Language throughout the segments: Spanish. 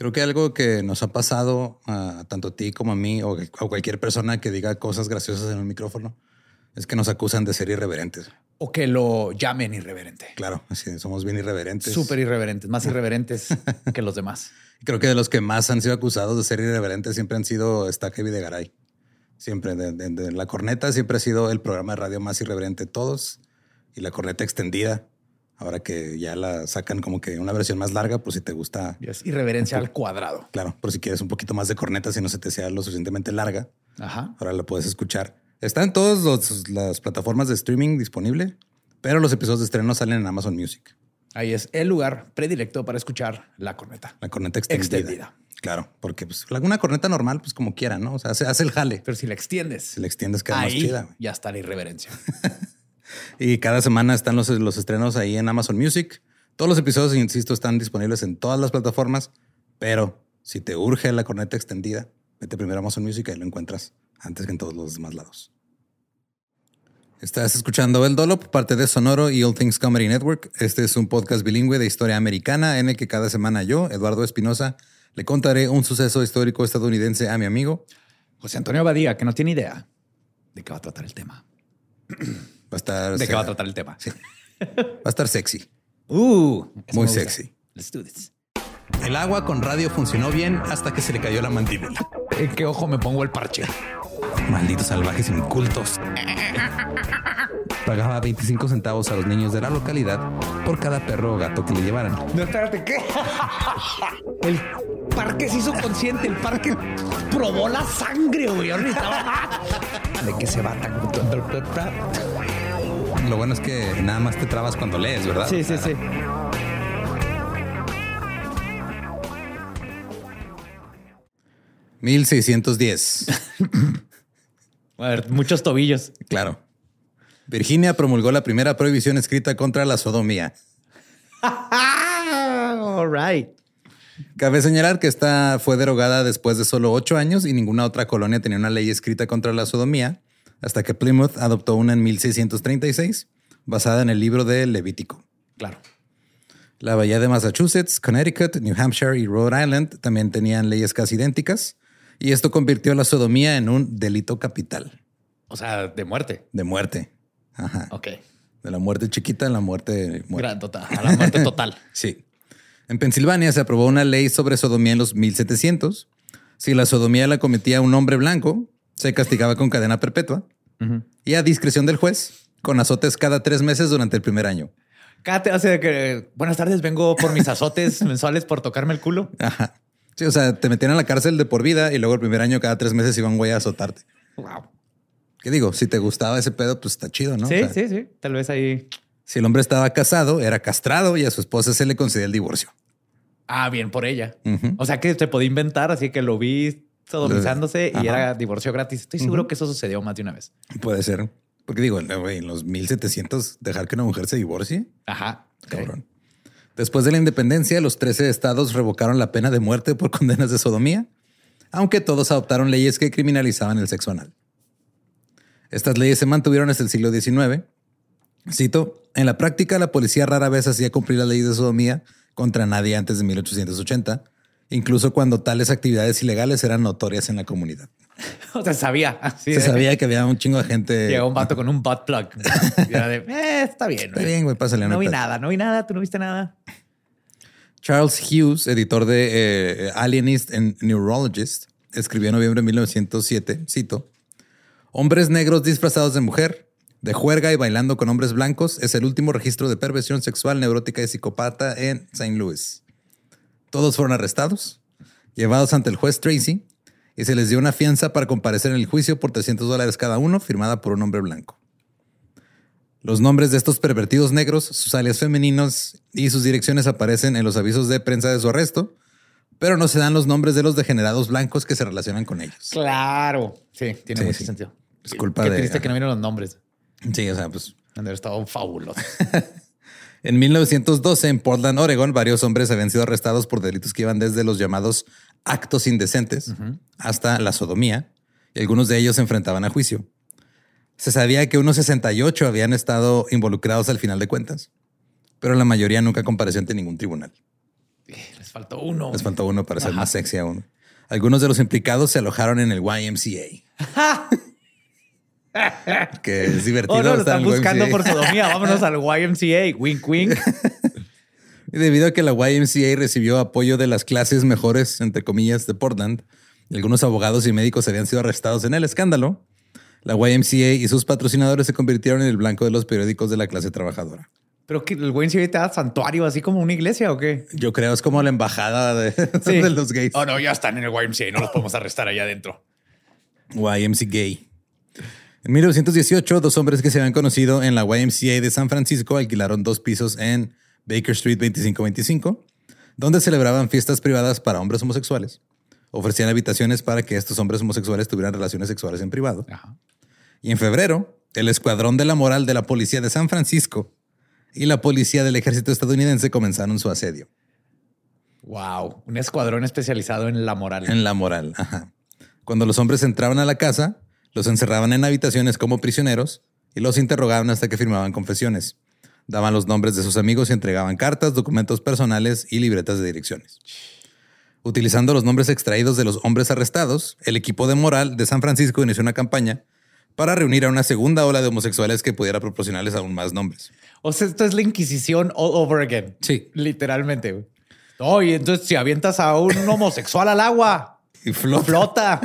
Creo que algo que nos ha pasado a tanto a ti como a mí o a cualquier persona que diga cosas graciosas en un micrófono es que nos acusan de ser irreverentes. O que lo llamen irreverente. Claro, así somos bien irreverentes. Súper irreverentes, más irreverentes que los demás. Creo que de los que más han sido acusados de ser irreverentes siempre han sido Videgaray. Siempre, de, de, de, la corneta siempre ha sido el programa de radio más irreverente de todos y la corneta extendida Ahora que ya la sacan como que una versión más larga, pues si te gusta. Es irreverencia al cuadrado. Claro, por si quieres un poquito más de corneta, si no se te sea lo suficientemente larga. Ajá. Ahora la puedes escuchar. Está en todas las plataformas de streaming disponible, pero los episodios de estreno salen en Amazon Music. Ahí es el lugar predilecto para escuchar la corneta. La corneta extendida. Claro, porque pues una corneta normal, pues como quiera, ¿no? O sea, hace, hace el jale. Pero si la extiendes. Si la extiendes, queda más chida. Ya está la irreverencia. Y cada semana están los, los estrenos ahí en Amazon Music. Todos los episodios, insisto, están disponibles en todas las plataformas, pero si te urge la corneta extendida, vete primero a Amazon Music y lo encuentras antes que en todos los demás lados. Estás escuchando El Dolop, parte de Sonoro y All Things Comedy Network. Este es un podcast bilingüe de historia americana en el que cada semana yo, Eduardo Espinosa, le contaré un suceso histórico estadounidense a mi amigo José Antonio Badía, que no tiene idea de qué va a tratar el tema. Va a estar. ¿De qué va a tratar el tema? Sí. Va a estar sexy. Uh, muy sexy. Let's do this. El agua con radio funcionó bien hasta que se le cayó la mandíbula. ¿En qué ojo me pongo el parche? Malditos salvajes incultos. Pagaba 25 centavos a los niños de la localidad por cada perro o gato que le llevaran. No, espérate, ¿qué? El parque se hizo consciente, el parque probó la sangre, güey. ¿De qué se va tan... Lo bueno es que nada más te trabas cuando lees, ¿verdad? Sí, sí, sí. ¿1610? A ver, muchos tobillos. Claro. Virginia promulgó la primera prohibición escrita contra la sodomía. All right. Cabe señalar que esta fue derogada después de solo ocho años y ninguna otra colonia tenía una ley escrita contra la sodomía, hasta que Plymouth adoptó una en 1636, basada en el libro de Levítico. Claro. La bahía de Massachusetts, Connecticut, New Hampshire y Rhode Island también tenían leyes casi idénticas, y esto convirtió la sodomía en un delito capital. O sea, de muerte. de muerte. Ajá. Ok. De la muerte chiquita a la muerte muerte. A la muerte total. Sí. En Pensilvania se aprobó una ley sobre sodomía en los 1700. Si la sodomía la cometía un hombre blanco, se castigaba con cadena perpetua y a discreción del juez, con azotes cada tres meses durante el primer año. Cada te hace que buenas tardes, vengo por mis azotes mensuales por tocarme el culo. Ajá. Sí, o sea, te metían a la cárcel de por vida y luego el primer año, cada tres meses, iban güey a azotarte. Wow. ¿Qué digo? Si te gustaba ese pedo, pues está chido, ¿no? Sí, O sea, sí, sí. Tal vez ahí. Si el hombre estaba casado, era castrado y a su esposa se le concedía el divorcio. Ah, bien por ella. O sea que se podía inventar, así que lo vi sodomizándose y era divorcio gratis. Estoy seguro que eso sucedió más de una vez. Puede ser. Porque digo, en los 1700 dejar que una mujer se divorcie, Ajá. cabrón. Después de la independencia, los 13 estados revocaron la pena de muerte por condenas de sodomía, aunque todos adoptaron leyes que criminalizaban el sexo anal. Estas leyes se mantuvieron hasta el siglo XIX. Cito, en la práctica la policía rara vez hacía cumplir la ley de sodomía contra nadie antes de 1880, incluso cuando tales actividades ilegales eran notorias en la comunidad. O sea, sabía. Así Se de- sabía que había un chingo de gente... Llegó un vato con un butt plug. Y era de, eh, está bien. Está güey. bien, güey, pásale. No vi neta. nada, no vi nada, tú no viste nada. Charles Hughes, editor de eh, Alienist and Neurologist, escribió en noviembre de 1907, cito, Hombres negros disfrazados de mujer, de juerga y bailando con hombres blancos es el último registro de perversión sexual neurótica y psicópata en St. Louis. Todos fueron arrestados, llevados ante el juez Tracy y se les dio una fianza para comparecer en el juicio por 300 dólares cada uno, firmada por un hombre blanco. Los nombres de estos pervertidos negros, sus alias femeninos y sus direcciones aparecen en los avisos de prensa de su arresto, pero no se dan los nombres de los degenerados blancos que se relacionan con ellos. Claro. Sí, tiene Sí, mucho sí. sentido. Es culpa Qué de- triste que no vieron los nombres. Sí, o sea, pues Han estado fabulosos. en 1912 en Portland, Oregon, varios hombres habían sido arrestados por delitos que iban desde los llamados actos indecentes hasta la sodomía, y algunos de ellos se enfrentaban a juicio. Se sabía que unos 68 habían estado involucrados al final de cuentas, pero la mayoría nunca compareció ante ningún tribunal. Les faltó uno. Les faltó uno para ser más sexy aún. Algunos de los implicados se alojaron en el YMCA. que es divertido. Oh, no, lo están buscando YMCA. por sodomía. Vámonos al YMCA. Wink, wink. Y debido a que la YMCA recibió apoyo de las clases mejores, entre comillas, de Portland, y algunos abogados y médicos habían sido arrestados en el escándalo, la YMCA y sus patrocinadores se convirtieron en el blanco de los periódicos de la clase trabajadora. Pero que el YMCA te da santuario, así como una iglesia o qué? Yo creo es como la embajada de, Sí. de los gays. Oh, no, ya están en el YMCA. No los podemos arrestar allá adentro. YMCA. En 1918, dos hombres que se habían conocido en la YMCA de San Francisco alquilaron dos pisos en Baker Street 2525, donde celebraban fiestas privadas para hombres homosexuales. Ofrecían habitaciones para que estos hombres homosexuales tuvieran relaciones sexuales en privado. Ajá. Y en febrero, el Escuadrón de la Moral de la Policía de San Francisco y la Policía del Ejército estadounidense comenzaron su asedio. Wow. Un escuadrón especializado en la moral. En la moral, ajá. Cuando los hombres entraban a la casa, los encerraban en habitaciones como prisioneros y los interrogaban hasta que firmaban confesiones. Daban los nombres de sus amigos y entregaban cartas, documentos personales y libretas de direcciones. Utilizando los nombres extraídos de los hombres arrestados, el equipo de moral de San Francisco inició una campaña para reunir a una segunda ola de homosexuales que pudiera proporcionarles aún más nombres. O sea, esto es la Inquisición all over again. Sí. Literalmente. No, y entonces si avientas a un homosexual al agua, Y flota. flota.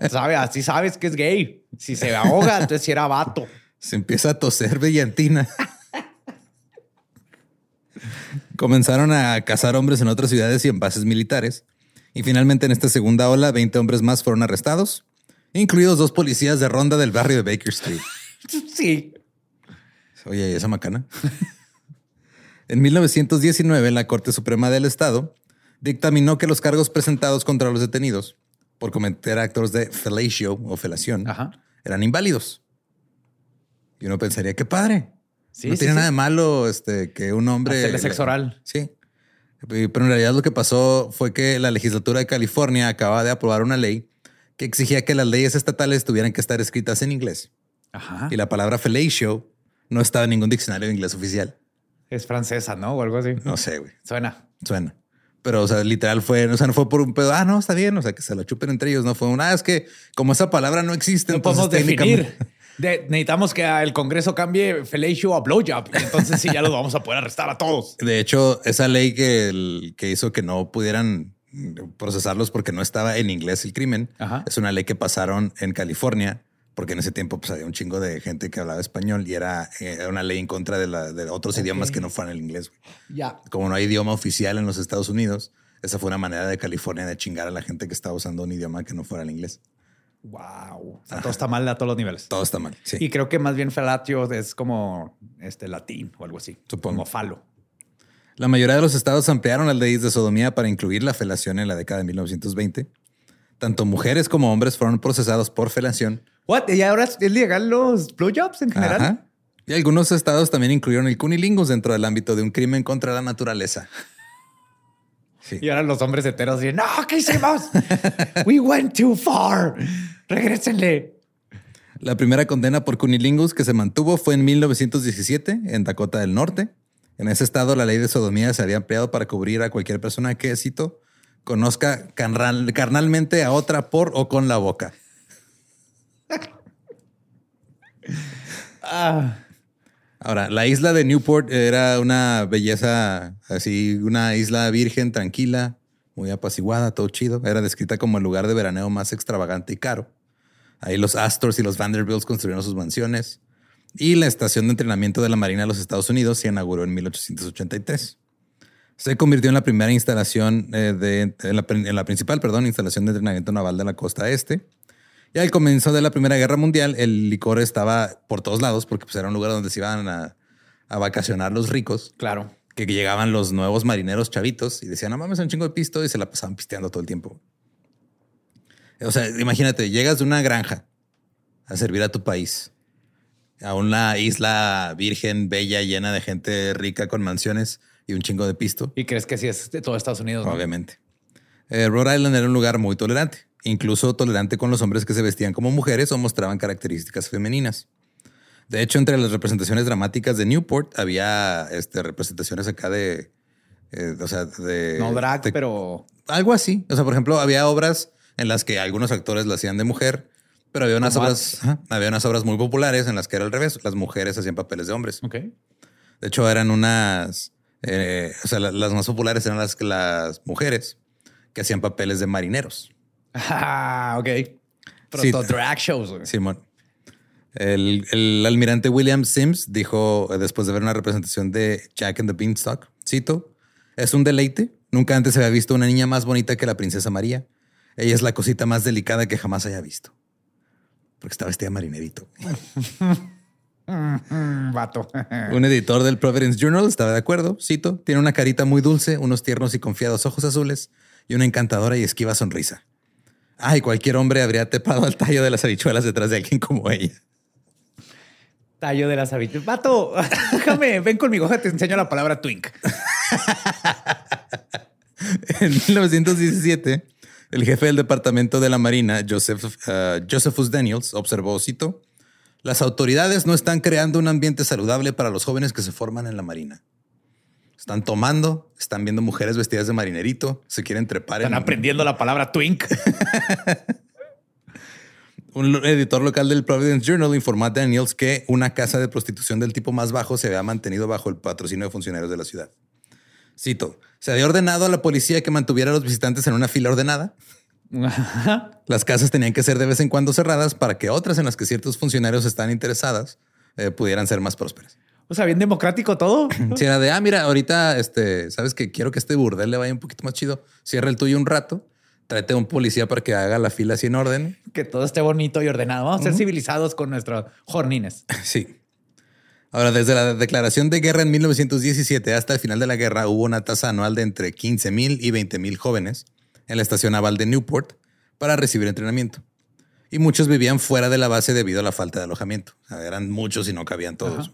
Sabe, así sabes que es gay. Si se ahoga, entonces si era vato. Se empieza a toser brillantina. Comenzaron a cazar hombres en otras ciudades y en bases militares. Y finalmente en esta segunda ola, 20 hombres más fueron arrestados, incluidos dos policías de ronda del barrio de Baker Street. Sí. Oye, ¿y esa macana? en 1919, la Corte Suprema del Estado dictaminó que los cargos presentados contra los detenidos por cometer actos de fellatio o felación Ajá. eran inválidos. Y uno pensaría, qué padre. Sí, no sí, tiene sí. nada de malo este, que un hombre... Hacerle sexo oral. Sí. Pero en realidad lo que pasó fue que la legislatura de California acaba de aprobar una ley que exigía que las leyes estatales tuvieran que estar escritas en inglés. Ajá. Y la palabra fellatio no estaba en ningún diccionario de inglés oficial. Es francesa, ¿no? O algo así. No sé, güey. Suena. Suena. Pero, o sea, literal fue, o sea, no fue por un pedo. Ah, no, está bien. O sea, que se lo chupen entre ellos. No fue un, ah, es que como esa palabra no existe, No entonces podemos definir. De- necesitamos que el Congreso cambie fellatio a blowjob. Y entonces sí, ya los vamos a poder arrestar a todos. De hecho, esa ley que, el- que hizo que no pudieran procesarlos porque no estaba en inglés el crimen, Ajá. es una ley que pasaron en California, porque en ese tiempo pues, había un chingo de gente que hablaba español y era, eh, era una ley en contra de, la, de otros idiomas que no fueran el inglés. Ya. Como no hay idioma oficial en los Estados Unidos, esa fue una manera de California de chingar a la gente que estaba usando un idioma que no fuera el inglés. Wow. O sea, todo está mal a todos los niveles. Todo está mal. Sí. Y creo que más bien felatio es como este latín o algo así. Supongo. Como falo. La mayoría de los estados ampliaron las leyes de sodomía para incluir la felación en la década de 1920. Tanto mujeres como hombres fueron procesados por felación. What? ¿Y ahora es legal los blowjobs en general? Ajá. Y algunos estados también incluyeron el cunilingus dentro del ámbito de un crimen contra la naturaleza. Sí. Y ahora los hombres heteros dicen, no, ¿qué hicimos? We went too far. Regrésenle. La primera condena por cunilingus que se mantuvo fue en 1917 en Dakota del Norte. En ese estado, la ley de sodomía se había empleado para cubrir a cualquier persona que, cito, conozca carnal- carnalmente a otra por o con la boca. Ah, Ahora, la isla de Newport era una belleza así, una isla virgen, tranquila, muy apaciguada, todo chido. Era descrita como el lugar de veraneo más extravagante y caro. Ahí los Astors y los Vanderbilts construyeron sus mansiones. Y la estación de entrenamiento de la Marina de los Estados Unidos se inauguró en 1883. Se convirtió en la primera instalación eh, de, en la, en la principal, perdón, instalación de entrenamiento naval de la costa este. Y al comienzo de la Primera Guerra Mundial, el licor estaba por todos lados porque pues, era un lugar donde se iban a, a vacacionar los ricos, claro. que llegaban los nuevos marineros chavitos y decían, no mames, un chingo de pisto y se la pasaban pisteando todo el tiempo. O sea, imagínate, llegas de una granja a servir a tu país, a una isla virgen, bella, llena de gente rica con mansiones y un chingo de pisto. Y crees que sí es de todo Estados Unidos. ¿no? Obviamente. Eh, Rhode Island era un lugar muy tolerante, incluso tolerante con los hombres que se vestían como mujeres o mostraban características femeninas. De hecho, entre las representaciones dramáticas de Newport había este, representaciones acá de, eh, o sea, de No drag, de- pero algo así. O sea, por ejemplo, había obras en las que algunos actores la hacían de mujer, pero había unas obras, ajá, había unas obras muy populares en las que era al revés. Las mujeres hacían papeles de hombres. ok. De hecho, eran unas, eh, o sea, la- las más populares eran las, las mujeres que hacían papeles de marineros. Ah, ok. Sí. Proto drag shows. Simón. El, el almirante William Sims dijo eh, después de ver una representación de Jack and the Beanstalk, cito, es un deleite. Nunca antes se había visto una niña más bonita que la princesa María. Ella es la cosita más delicada que jamás haya visto. Porque está vestida marinerito. Mm, vato. Un editor del Providence Journal estaba de acuerdo, cito, tiene una carita muy dulce, unos tiernos y confiados ojos azules y una encantadora y esquiva sonrisa. Ay, cualquier hombre habría tepado al tallo de las habichuelas detrás de alguien como ella. Tallo de las habichuelas. Vato, déjame, ven conmigo, te enseño la palabra twink. En 1917, el jefe del departamento de la Marina, Joseph, uh, Josephus Daniels, observó, cito, las autoridades no están creando un ambiente saludable para los jóvenes que se forman en la Marina. Están tomando, están viendo mujeres vestidas de marinerito, se quieren trepar Están en aprendiendo la palabra twink. Un editor local del Providence Journal informó a Daniels que una casa de prostitución del tipo más bajo se había mantenido bajo el patrocinio de funcionarios de la ciudad. Cito, se había ordenado a la policía que mantuviera a los visitantes en una fila ordenada. Las casas tenían que ser de vez en cuando cerradas para que otras en las que ciertos funcionarios están interesadas eh, pudieran ser más prósperas. O sea, bien democrático todo. Si era de, ah, mira, ahorita, este, sabes que quiero que este burdel le vaya un poquito más chido. Cierra el tuyo un rato, tráete a un policía para que haga la fila así en orden. que todo esté bonito y ordenado. Vamos a ser civilizados con nuestros jornines. Sí. Ahora, desde la declaración de guerra en 1917 hasta el final de la guerra, hubo una tasa anual de entre 15 mil y 20 mil jóvenes en la estación naval de Newport para recibir entrenamiento. Y muchos vivían fuera de la base debido a la falta de alojamiento. O sea, eran muchos y no cabían todos.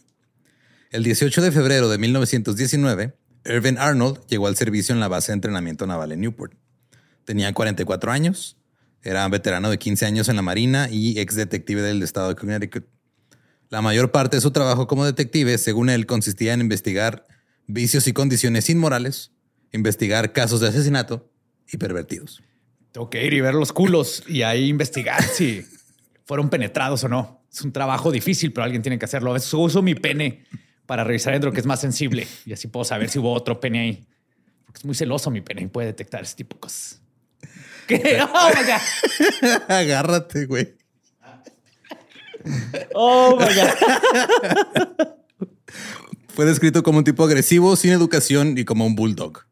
El 18 de febrero de 1919, Irvin Arnold llegó al servicio en la base de entrenamiento naval en Newport. Tenía 44 años, era veterano de 15 años en la Marina y ex detective del estado de Connecticut. La mayor parte de su trabajo como detective, según él, consistía en investigar vicios y condiciones inmorales, investigar casos de asesinato y pervertidos. Tengo que ir y ver los culos y ahí investigar si fueron penetrados o no. Es un trabajo difícil, pero alguien tiene que hacerlo. A veces uso mi pene para revisar dentro que es más sensible y así puedo saber si hubo otro pene ahí. Porque es muy celoso mi pene y puede detectar ese tipo de cosas. ¿Qué? Oh my God. Agárrate, güey. Oh my God. Fue descrito como un tipo agresivo, sin educación y como un bulldog.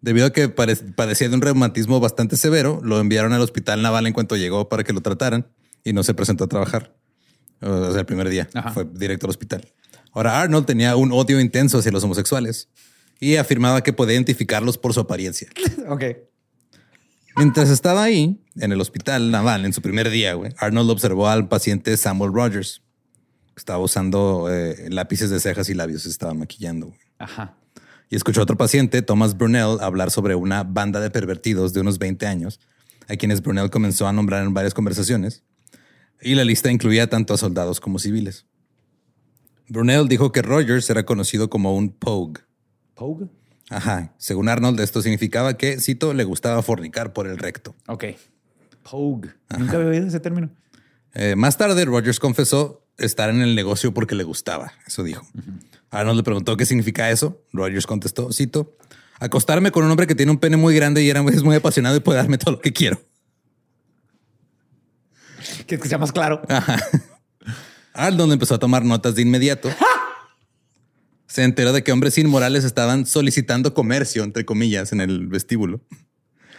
Debido a que padecía de un reumatismo bastante severo, lo enviaron al hospital naval en cuanto llegó para que lo trataran y no se presentó a trabajar. O sea, el primer día Ajá. fue directo al hospital. Ahora, Arnold tenía un odio intenso hacia los homosexuales y afirmaba que podía identificarlos por su apariencia. Ok. Mientras estaba ahí, en el hospital naval, en su primer día, güey, Arnold observó al paciente Samuel Rogers. Estaba usando eh, lápices de cejas y labios, se estaba maquillando. güey. Ajá. Y escuchó a otro paciente, Thomas Brunel, hablar sobre una banda de pervertidos de unos 20 años, a quienes Brunel comenzó a nombrar en varias conversaciones. Y la lista incluía tanto a soldados como civiles. Brunel dijo que Rogers era conocido como un pogue. Pogue. Ajá. Según Arnold, esto significaba que, cito, le gustaba fornicar por el recto. Ok. Pogue. Nunca había oído ese término. Eh, más tarde, Rogers confesó estar en el negocio porque le gustaba. Eso dijo. Arnold le preguntó qué significa eso. Rogers contestó, cito, acostarme con un hombre que tiene un pene muy grande y era, es muy apasionado y puede darme todo lo que quiero. ¿Quieres que sea más claro? Arnold empezó a tomar notas de inmediato. Se enteró de que hombres inmorales estaban solicitando comercio, entre comillas, en el vestíbulo.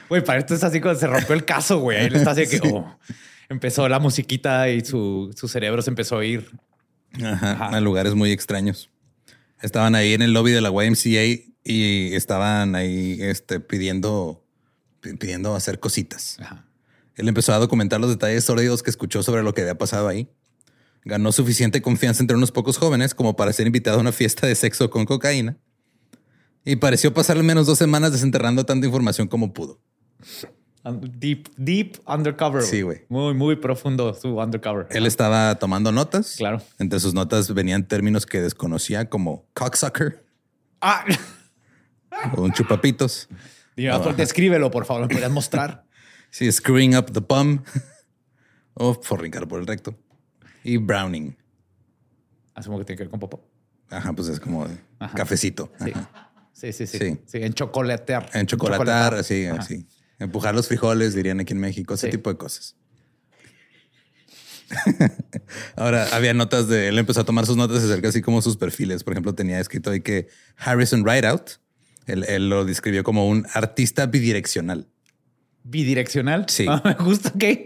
Güey, para esto es así cuando se rompió el caso, güey. Ahí le está así que oh, empezó la musiquita y su, su cerebro se empezó a ir. Ajá, Ajá. a lugares muy extraños. Estaban ahí en el lobby de la YMCA y estaban ahí este, pidiendo, pi- pidiendo hacer cositas. Ajá. Él empezó a documentar los detalles sórdidos que escuchó sobre lo que había pasado ahí. Ganó suficiente confianza entre unos pocos jóvenes como para ser invitado a una fiesta de sexo con cocaína. Y pareció pasar al menos dos semanas desenterrando tanta información como pudo. Deep, deep undercover. Sí, güey. Muy, muy profundo su undercover. Él estaba tomando notas. Claro. Entre sus notas venían términos que desconocía como cocksucker Ah, o un chupapitos. Dime, por- descríbelo, por favor. ¿Me podrías mostrar? Sí, screwing up the bum o fornicar por el recto. Y browning. Asumo que tiene que ver con popó. Ajá, pues es como Ajá. cafecito. Sí. Ajá. Sí, sí, sí. Sí. Sí, en chocolatear. En chocolatar, así, Ajá. así. Empujar los frijoles, dirían aquí en México, ese Sí. tipo de cosas. Ahora, había notas de él, empezó a tomar sus notas acerca así como sus perfiles. Por ejemplo, tenía escrito ahí que Harrison Rideout, él, él lo describió como un artista bidireccional. Bidireccional. Sí. Ah, me gusta que.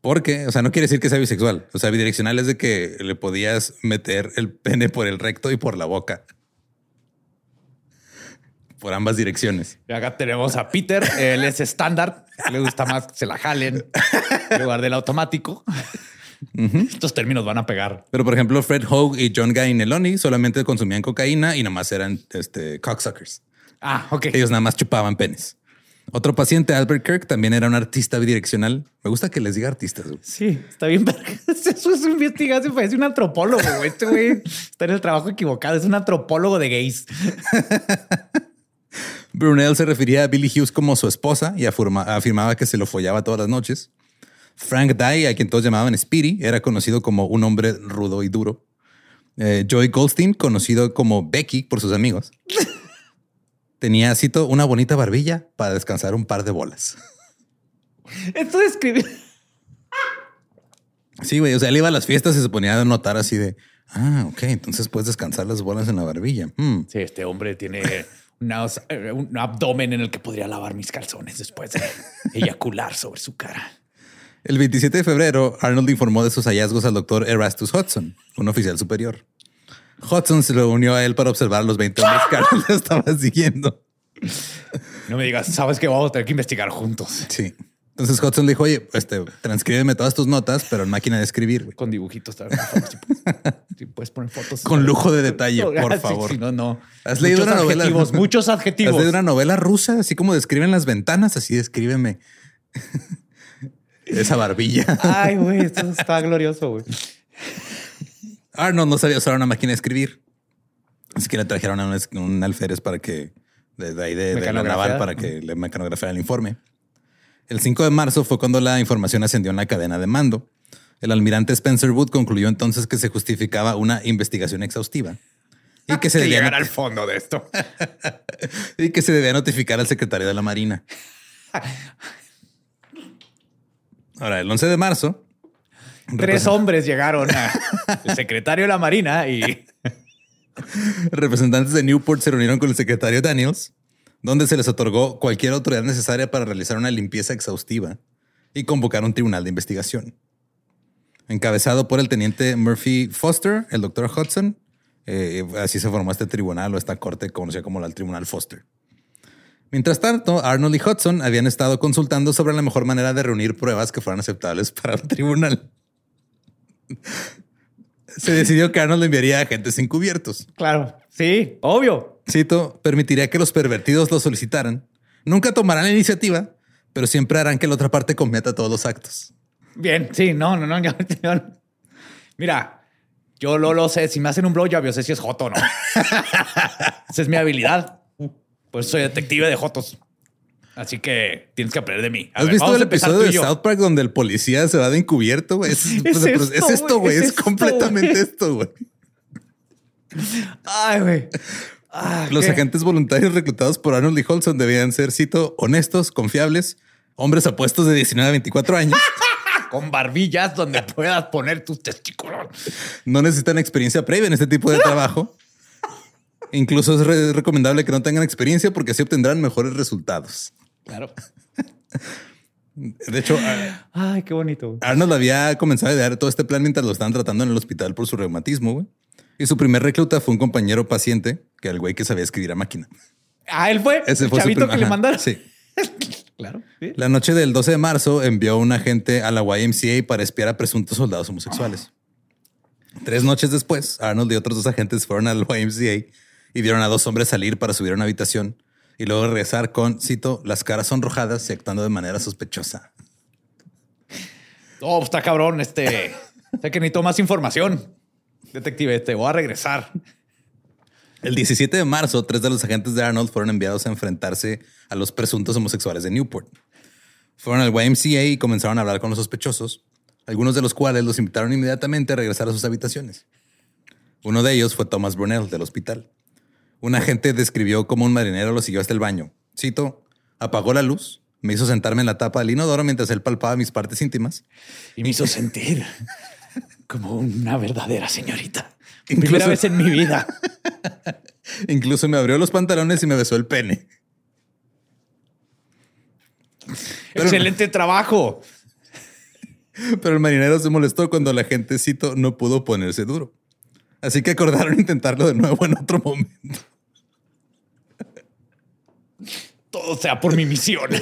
Porque, o sea, no quiere decir que sea bisexual. O sea, bidireccional es de que le podías meter el pene por el recto y por la boca. Por ambas direcciones. Y acá tenemos a Peter. Él es estándar. Le gusta más que se la jalen en lugar del automático. Estos términos van a pegar. Pero, por ejemplo, Fred Hogue y John Guy Neloni solamente consumían cocaína y nomás eran este, cocksuckers. Ah, ok. Ellos nada más chupaban penes. Otro paciente, Albert Kirk, también era un artista bidireccional. Me gusta que les diga artistas. güey. Sí, está bien. Eso es investigación. Parece un antropólogo. güey. Este güey está en el trabajo equivocado. Es un antropólogo de gays. Brunel se refería a Billy Hughes como su esposa y afirma- afirmaba que se lo follaba todas las noches. Frank Dye, a quien todos llamaban Speedy, era conocido como un hombre rudo y duro. Eh, Joey Goldstein, conocido como Becky por sus amigos, tenía, cito, una bonita barbilla para descansar un par de bolas. Esto describe. Sí, güey. O sea, él iba a las fiestas y se ponía a notar así de, ah, ok, entonces puedes descansar las bolas en la barbilla. Hmm. Sí, este hombre tiene unos- eh, un abdomen en el que podría lavar mis calzones después de eyacular sobre su cara. El 27 de febrero, Arnold informó de sus hallazgos al doctor Erastus Hudson, un oficial superior. Hudson se lo unió a él para observar a los 20 hombres que Arnold estaba siguiendo. No me digas, sabes que vamos a tener que investigar juntos Sí. Entonces Hudson le dijo, oye, este, transcríbeme todas tus notas, pero en máquina de escribir, güey. con dibujitos. tal, por favor, si puedes. Si puedes poner fotos. Con lujo de detalle, por Ah, favor. sí, no, no. ¿Has leído una novela? adjetivos, muchos ¿Has adjetivos. leído una novela rusa? Así como describen las ventanas, así descríbeme esa barbilla. Ay, güey, esto está glorioso, güey. Arnold no sabía usar una máquina de escribir. Así que le trajeron a un, alférez para que, de, de ahí de, de la naval, para que le mecanografiara el informe. El 5 de marzo fue cuando la información ascendió en la cadena de mando. El almirante Spencer Wood concluyó entonces que se justificaba una investigación exhaustiva y que se Que debía llegar al fondo de esto. y que se debía notificar al secretario de la Marina. Ahora, el 11 de marzo, Tres hombres llegaron a el secretario de la Marina y representantes de Newport se reunieron con el secretario Daniels, donde se les otorgó cualquier autoridad necesaria para realizar una limpieza exhaustiva y convocar un tribunal de investigación. Encabezado por el teniente Murphy Foster, el doctor Hudson, eh, así se formó este tribunal o esta corte conocida como el Tribunal Foster. Mientras tanto, Arnold y Hudson habían estado consultando sobre la mejor manera de reunir pruebas que fueran aceptables para un tribunal. Se decidió que Arnold enviaría agentes encubiertos. claro, sí, obvio. Cito, permitiría que los pervertidos lo solicitaran. Nunca tomarán la iniciativa, pero siempre harán que la otra parte cometa todos los actos. Bien, sí, no, no, no. yo- yo- mira, yo lo, lo sé. Si me hacen un blowjob, yo sé si es joto o no. Esa es mi habilidad. Pues soy detective de jotos. Así que tienes que aprender de mí. A ¿Has ver, visto el episodio de. South Park donde el policía se va de encubierto? güey? Es, pues, Es es esto, esto, güey. Es, es completamente esto, güey. Ay, güey. Ah, Los ¿qué? agentes voluntarios reclutados por Arnold y Holson debían ser, cito, honestos, confiables, hombres apuestos de 19 a 24 años. Con barbillas donde puedas poner tus testículos. No necesitan experiencia previa en este tipo de trabajo. Incluso es re- recomendable que no tengan experiencia porque así obtendrán mejores resultados. Claro. De hecho, Ay, qué bonito. Arnold había comenzado a idear todo este plan mientras lo estaban tratando en el hospital por su reumatismo. güey. Y su primer recluta fue un compañero paciente, que el güey que sabía escribir a máquina. Ah, él fue Ese el fue chavito que le ajá, mandaron. Sí. Claro. sí. La noche del 12 de marzo envió un agente a la YMCA para espiar a presuntos soldados homosexuales. Tres noches después, Arnold y otros dos agentes fueron al YMCA y vieron a dos hombres salir para subir a una habitación y luego regresar con, cito, las caras sonrojadas y actuando de manera sospechosa. Oh, está cabrón. Este. sé que necesito más información. Detective, te voy a regresar. El 17 de marzo, tres de los agentes de Arnold fueron enviados a enfrentarse a los presuntos homosexuales de Newport. Fueron al YMCA y comenzaron a hablar con los sospechosos, algunos de los cuales los invitaron inmediatamente a regresar a sus habitaciones. Uno de ellos fue Thomas Brunel, del hospital. Un agente describió cómo un marinero lo siguió hasta el baño. Cito, apagó la luz, me hizo sentarme en la tapa del inodoro mientras él palpaba mis partes íntimas. Y me hizo sentir como una verdadera señorita. Incluso- Primera vez en mi vida. Incluso me abrió los pantalones y me besó el pene. Pero- Excelente trabajo. Pero el marinero se molestó cuando la gente, cito, no pudo ponerse duro. Así que acordaron intentarlo de nuevo en otro momento. Todo sea por mi misión.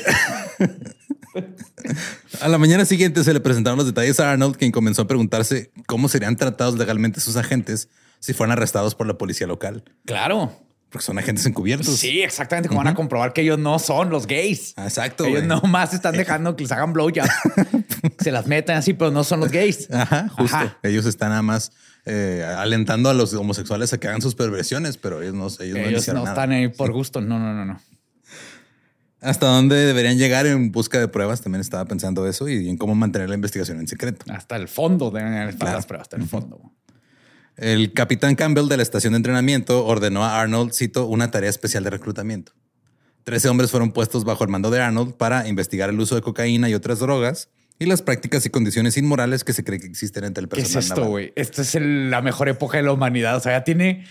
A la mañana siguiente se le presentaron los detalles a Arnold, quien comenzó a preguntarse cómo serían tratados legalmente sus agentes si fueran arrestados por la policía local. Claro. Porque son agentes encubiertos. Sí, exactamente. Como van a comprobar que ellos no son los gays. Exacto. ellos güey. no más están dejando que les hagan blowjobs. Se las metan así, pero no son los gays. Ajá, justo. Ajá. Ellos están nada más eh, alentando a los homosexuales a que hagan sus perversiones, pero ellos no, ellos no Ellos no nada. están ahí por gusto. No, no, no, no. Hasta dónde deberían llegar en busca de pruebas, también estaba pensando eso y en cómo mantener la investigación en secreto. Hasta el fondo deben estar Claro. las pruebas, hasta el fondo. El capitán Campbell de la estación de entrenamiento ordenó a Arnold, cito, una tarea especial de reclutamiento. Trece hombres fueron puestos bajo el mando de Arnold para investigar el uso de cocaína y otras drogas y las prácticas y condiciones inmorales que se cree que existen entre el ¿Qué es personal esto, güey? Esto es el- la mejor época de la humanidad. O sea, ya tiene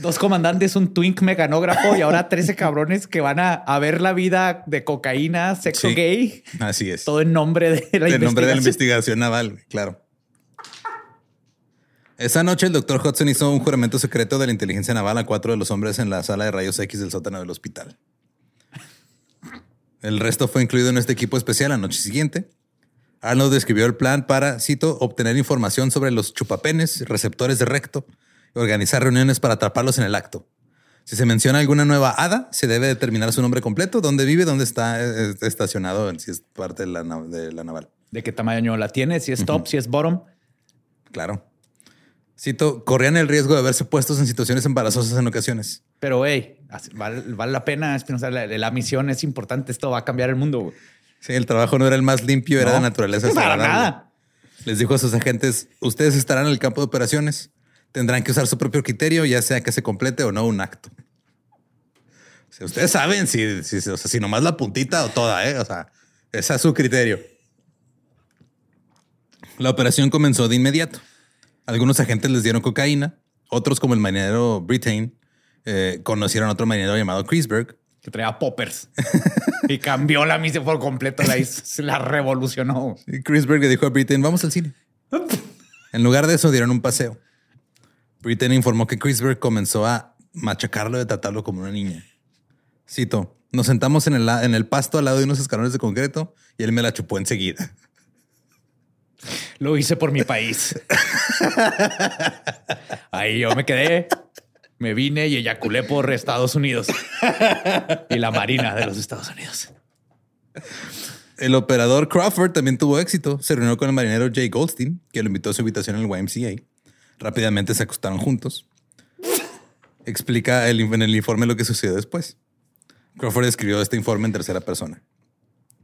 dos comandantes, un twink mecanógrafo y ahora 13 cabrones que van a, a ver la vida de cocaína, sexo Sí. gay, Así es. todo en nombre de la el nombre de la investigación. naval, claro. Esa noche el doctor Hudson hizo un juramento secreto de la inteligencia naval a cuatro de los hombres en la sala de rayos X del sótano del hospital. El resto fue incluido en este equipo especial la noche siguiente. Arnold describió el plan para, cito, obtener información sobre los chupapenes, receptores de recto y organizar reuniones para atraparlos en el acto. Si se menciona alguna nueva hada, se debe determinar su nombre completo, dónde vive, dónde está eh, estacionado, si es parte de la, de la naval. ¿De qué tamaño la tiene? Si es top, si es bottom. Claro. Cito, corrían el riesgo de verse puestos en situaciones embarazosas en ocasiones. Pero, hey, vale, vale la pena. Espinosa, la, la misión es importante. Esto va a cambiar el mundo. güey. Sí, el trabajo no era el más limpio, era de naturaleza. Para nada. Les dijo a sus agentes, ustedes estarán en el campo de operaciones. Tendrán que usar su propio criterio, ya sea que se complete o no un acto. O sea, ustedes saben si, si, o sea, si nomás la puntita o toda, ¿eh? O sea, ese es su criterio. La operación comenzó de inmediato. Algunos agentes les dieron cocaína, otros como el marinero Britain eh, conocieron a otro marinero llamado Chrisberg. Que traía poppers. y cambió la misión por completo. La, hizo- la revolucionó. Y Chrisberg le dijo a Britain, vamos al cine. En lugar de eso, dieron un paseo. Britain informó que Chrisberg comenzó a machacarlo y a tratarlo como una niña. Cito, nos sentamos en el, en el pasto al lado de unos escalones de concreto y él me la chupó enseguida. Lo hice por mi país. Ahí yo me quedé, me vine y eyaculé por Estados Unidos y la Marina de los Estados Unidos. El operador Crawford también tuvo éxito. Se reunió con el marinero Jay Goldstein, que lo invitó a su habitación en el YMCA. Rápidamente se acostaron juntos. Explica el- en el informe lo que sucedió después. Crawford escribió este informe en tercera persona.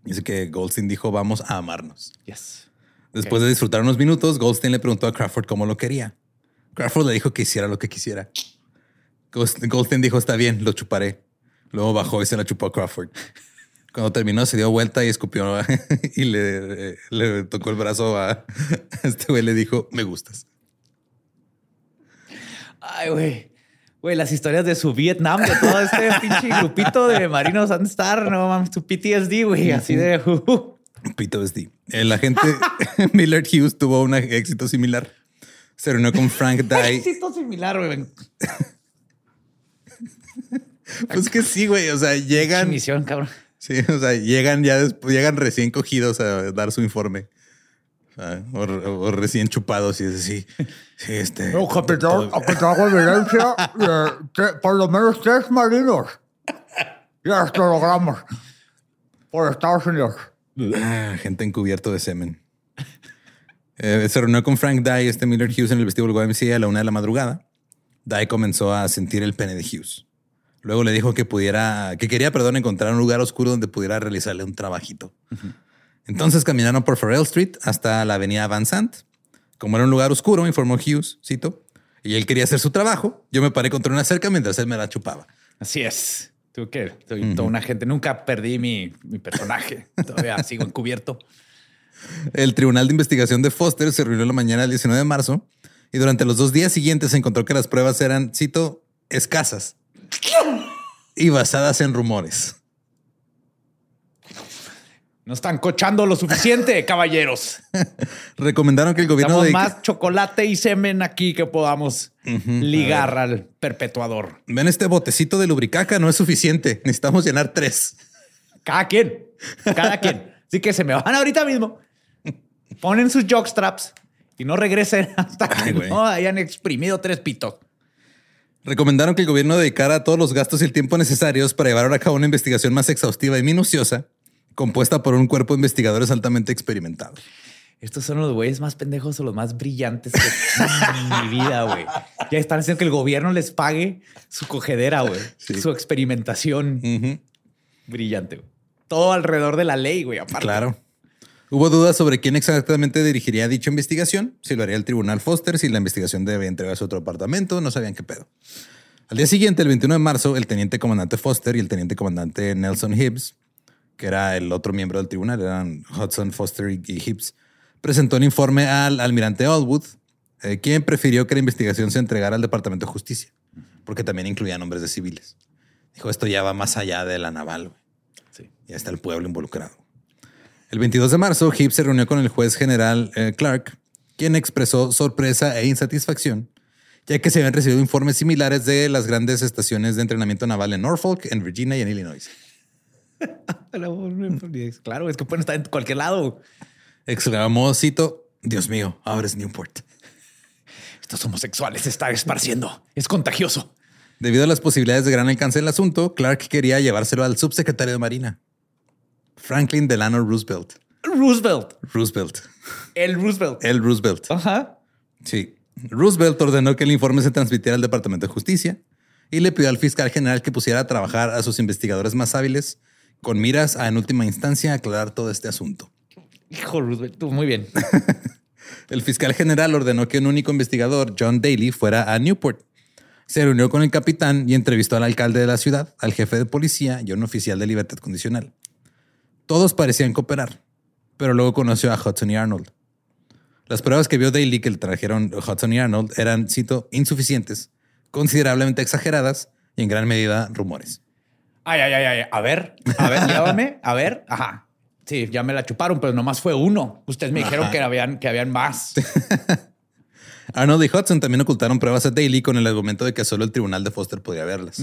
Dice que Goldstein dijo, vamos a amarnos. Yes. Después de disfrutar unos minutos, Goldstein le preguntó a Crawford cómo lo quería. Crawford le dijo que hiciera lo que quisiera. Gold- Goldstein dijo, está bien, lo chuparé. Luego bajó y se la chupó a Crawford. Cuando terminó, se dio vuelta y escupió y le, le tocó el brazo a este güey. Le dijo, me gustas. Ay, güey. Güey, las historias de su Vietnam, de todo este pinche grupito de marinos han estar, no mames, su PTSD, güey, así de... uh, Pito SD. El agente Millard Hughes tuvo un éxito similar. Se reunió con Frank Dye. éxito similar, güey. Pues que sí, güey. O sea, llegan. Misión, cabrón. Sí, o sea, llegan ya después, llegan recién cogidos a dar su informe. O, sea, o- o recién chupados y es así. Sí, este. No, capitán, aquí traigo evidencia de tre- por lo menos tres marinos. Ya esto logramos. Por Estados Unidos. Ah, gente encubierto de semen. Eh, se reunió con Frank Dye, este Miller Hughes, en el vestíbulo YMCA a la una de la madrugada. Dye comenzó a sentir el pene de Hughes. Luego le dijo que pudiera, que quería, perdón, encontrar un lugar oscuro donde pudiera realizarle un trabajito. Entonces caminaron por Farrell Street hasta la avenida Van Sant. Como era un lugar oscuro, informó Hughes, cito, y él quería hacer su trabajo. Yo me paré contra una cerca mientras él me la chupaba. Así es. Tú que soy toda una gente. Nunca perdí mi, mi personaje. Todavía sigo encubierto. El Tribunal de Investigación de Foster se reunió la mañana del 19 de marzo y durante los dos días siguientes se encontró que las pruebas eran, cito, escasas y basadas en rumores. No están cochando lo suficiente, caballeros. Recomendaron que el gobierno Damos de más chocolate y semen aquí que podamos ligar al perpetuador. ven este botecito de lubricaca no es suficiente. Necesitamos llenar tres. Cada quien, cada quien. Así que se me van ahorita mismo. Ponen sus jockstraps y no regresen hasta que no hayan exprimido tres pitos. Recomendaron que el gobierno dedicara todos los gastos y el tiempo necesarios para llevar a cabo una investigación más exhaustiva y minuciosa, compuesta por un cuerpo de investigadores altamente experimentados. Estos son los güeyes más pendejos o los más brillantes que en mi vida, güey. Ya están haciendo que el gobierno les pague su cogedera, güey. Sí. Su experimentación brillante. güey. Todo alrededor de la ley, güey. Aparte. Claro. Hubo dudas sobre quién exactamente dirigiría dicha investigación, si lo haría el tribunal Foster, si la investigación debe entregarse a otro departamento, no sabían qué pedo. Al día siguiente, el 21 de marzo, el teniente comandante Foster y el teniente comandante Nelson Hibbs, que era el otro miembro del tribunal, eran Hudson, Foster y y Hibbs, presentó un informe al almirante Allwood, eh, quien prefirió que la investigación se entregara al Departamento de Justicia, porque también incluía nombres de civiles. Dijo, esto ya va más allá de la naval. Sí. Ya está el pueblo involucrado. El 22 de marzo, Hibbs se reunió con el juez general eh, Clark, quien expresó sorpresa e insatisfacción, ya que se habían recibido informes similares de las grandes estaciones de entrenamiento naval en Norfolk, en Virginia y en Illinois. Claro, es que pueden estar en cualquier lado. Exclamó, cito, Dios mío, ahora es Newport. Estos homosexuales se están esparciendo. Es contagioso. Debido a las posibilidades de gran alcance del asunto, Clark quería llevárselo al subsecretario de Marina, Franklin Delano Roosevelt. Roosevelt. Roosevelt. El Roosevelt. El Roosevelt. Ajá. Sí. Roosevelt ordenó que el informe se transmitiera al Departamento de Justicia y le pidió al fiscal general que pusiera a trabajar a sus investigadores más hábiles con miras a, en última instancia, aclarar todo este asunto. Hijo Roosevelt. Tú, muy bien. El fiscal general ordenó que un único investigador, John Daly, fuera a Newport. Se reunió con el capitán y entrevistó al alcalde de la ciudad, al jefe de policía y a un oficial de libertad condicional. Todos parecían cooperar, pero luego conoció a Hudson y Arnold. Las pruebas que vio Daly que le trajeron Hudson y Arnold eran, cito, insuficientes, considerablemente exageradas y en gran medida rumores. Ay, ay, ay, ay. A ver, a ver, llévame. A ver. Ajá. Sí, ya me la chuparon, pero nomás fue uno. Ustedes me dijeron que habían, que habían más. Arnold y Hudson también ocultaron pruebas a Daly con el argumento de que solo el tribunal de Foster podía verlas.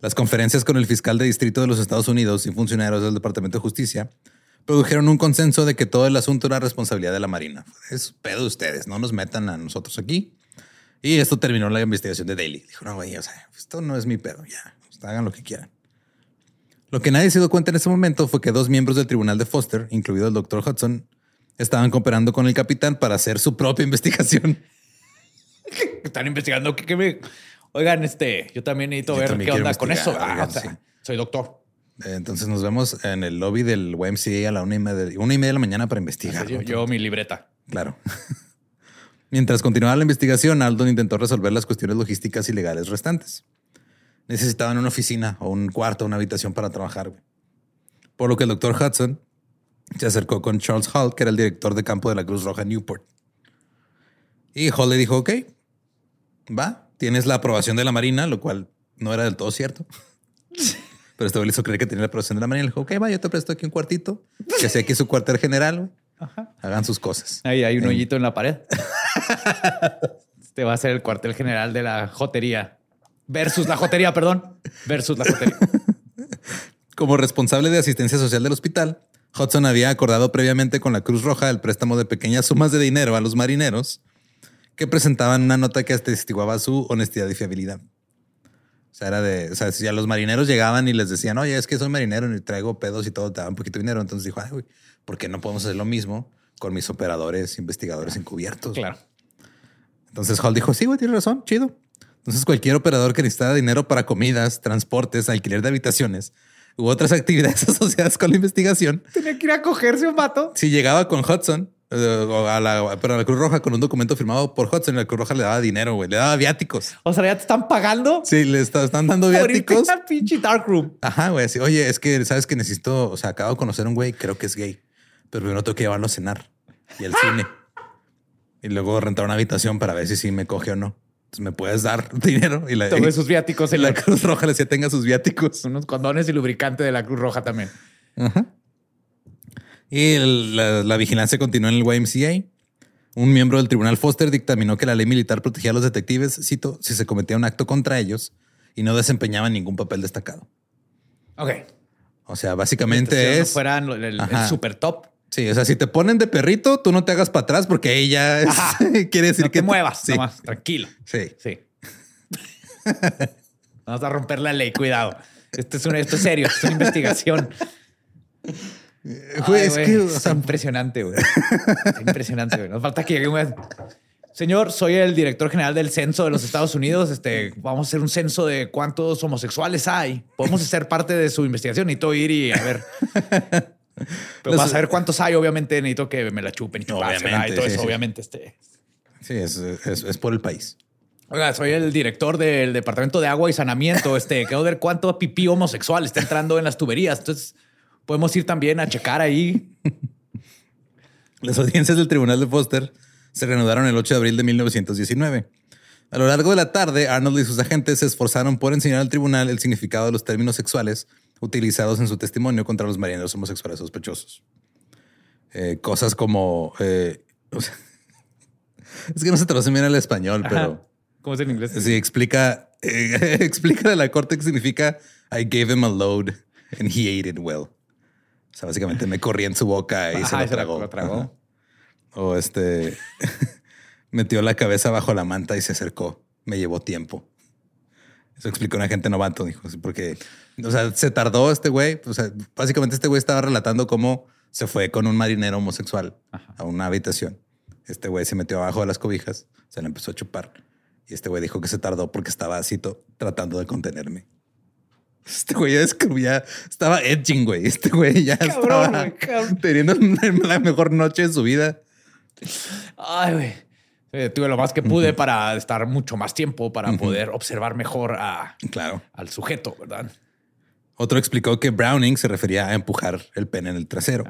Las conferencias con el fiscal de distrito de los Estados Unidos y funcionarios del Departamento de Justicia produjeron un consenso de que todo el asunto era responsabilidad de la Marina. Es pedo de ustedes, no nos metan a nosotros aquí. Y esto terminó la investigación de Daly. Dijo, no, güey, o sea, esto no es mi pedo, ya, hagan lo que quieran. Lo que nadie se dio cuenta en ese momento fue que dos miembros del tribunal de Foster, incluido el doctor Hudson, estaban cooperando con el capitán para hacer su propia investigación. Están investigando que, me... Oigan, este, yo también necesito Yo ver también qué onda con eso. Ah, o sea, sí. Soy doctor. Entonces nos vemos en el lobby del YMCA a la una y media, una y media de la mañana para investigar. Yo, yo mi libreta. Claro. Mientras continuaba la investigación, Aldon intentó resolver las cuestiones logísticas y legales restantes. Necesitaban una oficina o un cuarto, una habitación para trabajar. güey. Por lo que el doctor Hudson se acercó con Charles Hall, que era el director de campo de la Cruz Roja en Newport. Y Hall le dijo, ok, va, tienes la aprobación de la Marina, lo cual no era del todo cierto. Pero este güey le hizo creer que tenía la aprobación de la Marina. Le dijo, ok, va, yo te presto aquí un cuartito, que sea aquí su cuartel general, güey. Hagan sus cosas. Ahí hay un hoyito en la pared. Este va a ser el cuartel general de la jotería. Versus la jotería, perdón. Versus la jotería. Como responsable de asistencia social del hospital, Hudson había acordado previamente con la Cruz Roja el préstamo de pequeñas sumas de dinero a los marineros que presentaban una nota que atestiguaba su honestidad y fiabilidad. O sea, era de, o sea, si a los marineros llegaban y les decían, oye, es que soy marinero y traigo pedos y todo, te daban un poquito de dinero. Entonces dijo, ay, güey, ¿por qué no podemos hacer lo mismo con mis operadores, investigadores encubiertos? Claro. Entonces Hall dijo, sí, güey, tienes razón, chido. Entonces cualquier operador que necesitara dinero para comidas, transportes, alquiler de habitaciones u otras actividades asociadas con la investigación, Tenía que ir a cogerse un vato. si llegaba con Hudson, eh, o a la, pero a la Cruz Roja con un documento firmado por Hudson, la Cruz Roja le daba dinero, güey, le daba viáticos. O sea, ya te están pagando. Sí, le está- están dando viáticos. a pinche dark room. Ajá, güey, así, oye, es que sabes que necesito, o sea, acabo de conocer a un güey, creo que es gay, pero primero tengo que llevarlo a cenar y al cine. Y luego rentar una habitación para ver si sí me coge o no. Entonces me puedes dar dinero y la, Todos sus viáticos la Cruz Roja le decía tenga sus viáticos. unos condones y lubricante de la Cruz Roja también. Y el- la, la vigilancia continuó en el YMCA. Un miembro del tribunal Foster dictaminó que la ley militar protegía a los detectives, cito, si se cometía un acto contra ellos y no desempeñaban ningún papel destacado. Ok. O sea, básicamente Entonces, no es... fueran el, super top. Sí, o sea, si te ponen de perrito, tú no te hagas para atrás porque ella es- Ajá. quiere decir no que te muevas, Sí, nomás, tranquilo. sí. Sí. Vamos a romper la ley, cuidado. Esto es, una, esto es serio, esto es una investigación. Güey, Ay, es güey, que, o sea, impresionante, güey. Está impresionante, güey. Nos falta que llegue un. Señor, soy el director general del censo de los Estados Unidos. Este, vamos a hacer un censo de cuántos homosexuales hay. Podemos ser parte de su investigación. Necesito ir y a ver. Pero para saber cuántos hay, obviamente necesito que me la chupen y y todo sí, eso. sí. Obviamente, este. sí, es, es- es por el país. Oiga, soy el director del Departamento de Agua y Sanamiento. Este, quiero ver cuánto pipí homosexual está entrando en las tuberías. Entonces, podemos ir también a checar ahí. Las audiencias del tribunal de Foster se reanudaron el 8 de abril de 1919. A lo largo de la tarde, Arnold y sus agentes se esforzaron por enseñar al tribunal el significado de los términos sexuales utilizados en su testimonio contra los marineros homosexuales sospechosos. Eh, cosas como... eh, o sea, es que no se traduce bien al español, pero... ¿Cómo es en inglés? Sí, explica, eh, explica a la corte que significa I gave him a load and he ate it well. O sea, básicamente me corrí en su boca y se Ajá, lo y se lo- tragó. lo tragó. Ajá. O este metió la cabeza bajo la manta y se acercó. Me llevó tiempo. Eso explicó un agente novato, dijo, porque, o sea, se tardó este güey. O sea, básicamente este güey estaba relatando cómo se fue con un marinero homosexual a una habitación. Este güey se metió abajo de las cobijas, se la empezó a chupar. Y este güey dijo que se tardó porque estaba cito tratando de contenerme. Este güey ya, es- ya estaba edging, güey. Este güey ya Cabrón, estaba cabrón. teniendo la mejor noche de su vida. Ay, güey. Eh, tuve lo más que pude para estar mucho más tiempo para poder observar mejor a, Claro. al sujeto, ¿verdad? Otro explicó que Browning se refería a empujar el pene en el trasero.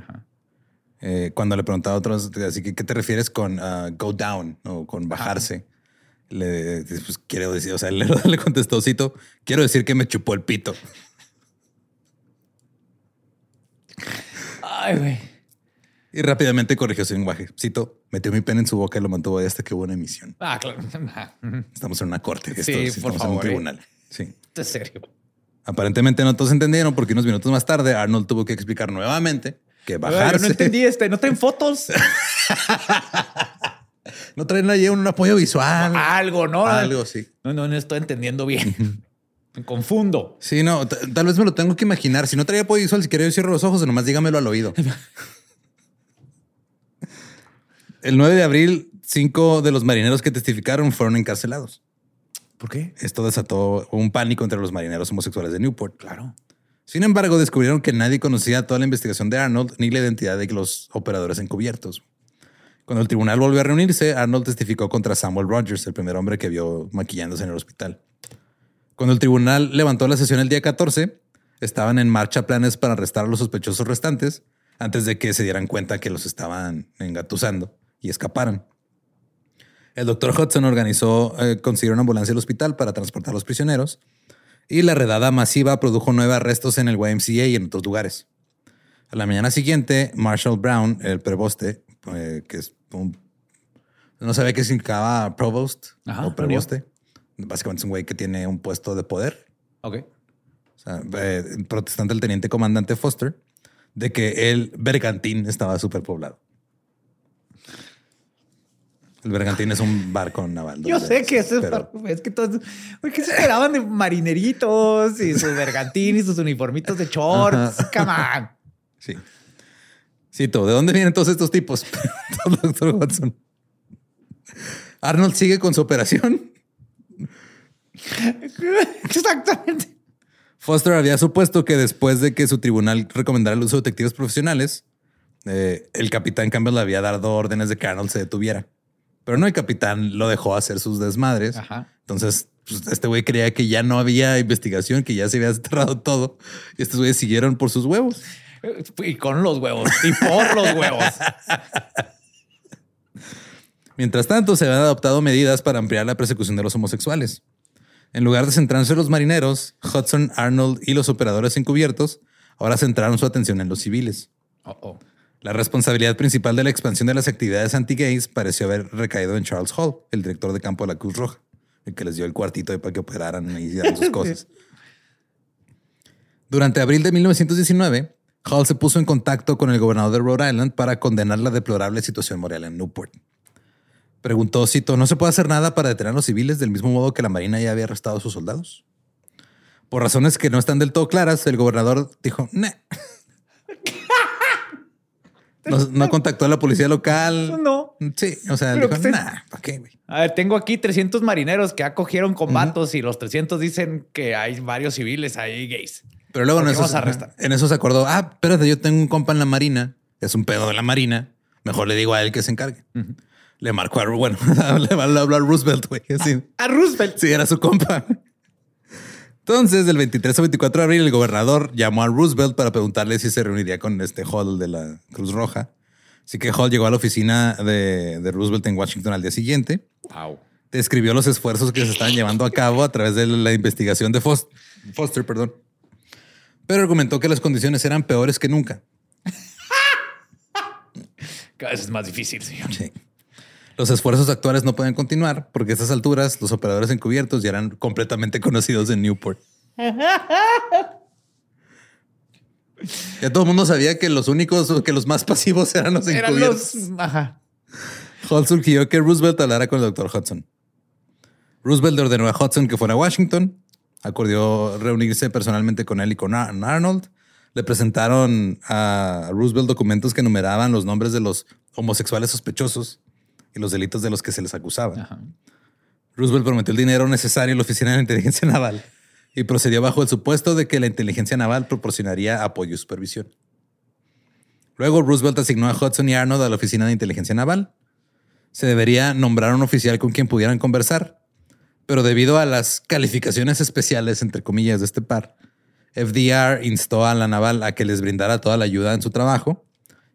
Eh, cuando le preguntaba a otros, así que, ¿qué te refieres con uh, go down o con bajarse? Le, pues, quiero decir, o sea, le, le contestó, cito, quiero decir que me chupó el pito. Ay, güey. Y rápidamente corrigió su lenguaje. Cito, metió mi pene en su boca y lo mantuvo ahí hasta que hubo una emisión. Ah, claro. Estamos en una corte. Esto, Sí, por estamos en un eh. tribunal. Sí. En serio. Aparentemente no todos entendieron porque unos minutos más tarde Arnold tuvo que explicar nuevamente que bajarse. no entendí este. ¿No traen fotos? No traen ahí un apoyo visual. Algo, ¿no? Algo, sí. No, no, no estoy entendiendo bien. Me confundo. Sí, no, tal vez me lo tengo que imaginar. Si no traía apoyo visual, si quiero yo cierro los ojos, nomás dígamelo al oído. El 9 de abril, cinco de los marineros que testificaron fueron encarcelados. ¿Por qué? Esto desató un pánico entre los marineros homosexuales de Newport. Claro. Sin embargo, descubrieron que nadie conocía toda la investigación de Arnold ni la identidad de los operadores encubiertos. Cuando el tribunal volvió a reunirse, Arnold testificó contra Samuel Rogers, el primer hombre que vio maquillándose en el hospital. Cuando el tribunal levantó la sesión el día 14, estaban en marcha planes para arrestar a los sospechosos restantes antes de que se dieran cuenta que los estaban engatusando y escaparan. El doctor Hudson organizó, eh, consiguió una ambulancia al hospital para transportar a los prisioneros y la redada masiva produjo nueve arrestos en el YMCA y en otros lugares. A la mañana siguiente, Marshall Brown, el preboste, eh, que es un... No sabía qué significaba provost Ajá, o preboste. Básicamente es un güey que tiene un puesto de poder. Ok. O sea, eh, protestante el teniente comandante Foster de que el bergantín estaba superpoblado. El bergantín es un barco naval. Yo sé que es, pero- par- es que todos, ¿por qué se esperaban de marineritos y sus bergantín y sus uniformitos de shorts? Come on. Sí. Cito, ¿de dónde vienen todos estos tipos? Doctor Watson. Arnold sigue con su operación. Exactamente. Foster había supuesto que después de que su tribunal recomendara el uso de detectives profesionales, eh, el capitán Campbell le había dado órdenes de que Arnold se detuviera. Pero no, el capitán lo dejó hacer sus desmadres. Ajá. Entonces, pues, este güey creía que ya no había investigación, que ya se había cerrado todo. Y estos güeyes siguieron por sus huevos. Y con los huevos y por los huevos. Mientras tanto, se habían adoptado medidas para ampliar la persecución de los homosexuales. En lugar de centrarse en los marineros, Hudson, Arnold y los operadores encubiertos ahora centraron su atención en los civiles. Oh, oh. La responsabilidad principal de la expansión de las actividades anti-gays pareció haber recaído en Charles Hall, el director de campo de la Cruz Roja, el que les dio el cuartito ahí para que operaran y hicieran sus cosas. Durante abril de 1919, Hall se puso en contacto con el gobernador de Rhode Island para condenar la deplorable situación moral en Newport. Preguntó, cito, ¿no se puede hacer nada para detener a los civiles del mismo modo que la Marina ya había arrestado a sus soldados? Por razones que no están del todo claras, el gobernador dijo, "Nah". No, no contactó a la policía local. No. Sí, o sea, dijo, nah, ¿para qué, güey? A ver, tengo aquí 300 marineros que acogieron combatos y los 300 dicen que hay varios civiles ahí gays. Pero luego en ¿Por qué eso, en eso se acordó, ah, espérate, yo tengo un compa en la marina, es un pedo de la marina, mejor le digo a él que se encargue. Le marcó a, bueno, le habló a Roosevelt, güey, así. A Roosevelt. Sí, era su compa. Entonces, del 23 al 24 de abril, el gobernador llamó a Roosevelt para preguntarle si se reuniría con este Hall de la Cruz Roja. Así que Hall llegó a la oficina de, de Roosevelt en Washington al día siguiente. Wow. Describió los esfuerzos que se estaban llevando a cabo a través de la investigación de Fos- Foster, perdón. Pero argumentó que las condiciones eran peores que nunca. Cada vez es más difícil, señor. Sí. Los esfuerzos actuales no pueden continuar porque a estas alturas los operadores encubiertos ya eran completamente conocidos en Newport. Ya todo el mundo sabía que los únicos, que los más pasivos eran los Eran encubiertos. los... Ajá. Hall sugirió que Roosevelt hablara con el doctor Hudson. Roosevelt ordenó a Hudson que fuera a Washington. Acordó reunirse personalmente con él y con Ar- Arnold. Le presentaron a Roosevelt documentos que enumeraban los nombres de los homosexuales sospechosos y los delitos de los que se les acusaba. Ajá. Roosevelt prometió el dinero necesario a la Oficina de la Inteligencia Naval y procedió bajo el supuesto de que la inteligencia naval proporcionaría apoyo y supervisión. Luego Roosevelt asignó a Hudson y Arnold a la Oficina de Inteligencia Naval se debería nombrar un oficial con quien pudieran conversar. Pero debido a las calificaciones especiales, entre comillas, de este par, FDR instó a la naval a que les brindara toda la ayuda en su trabajo,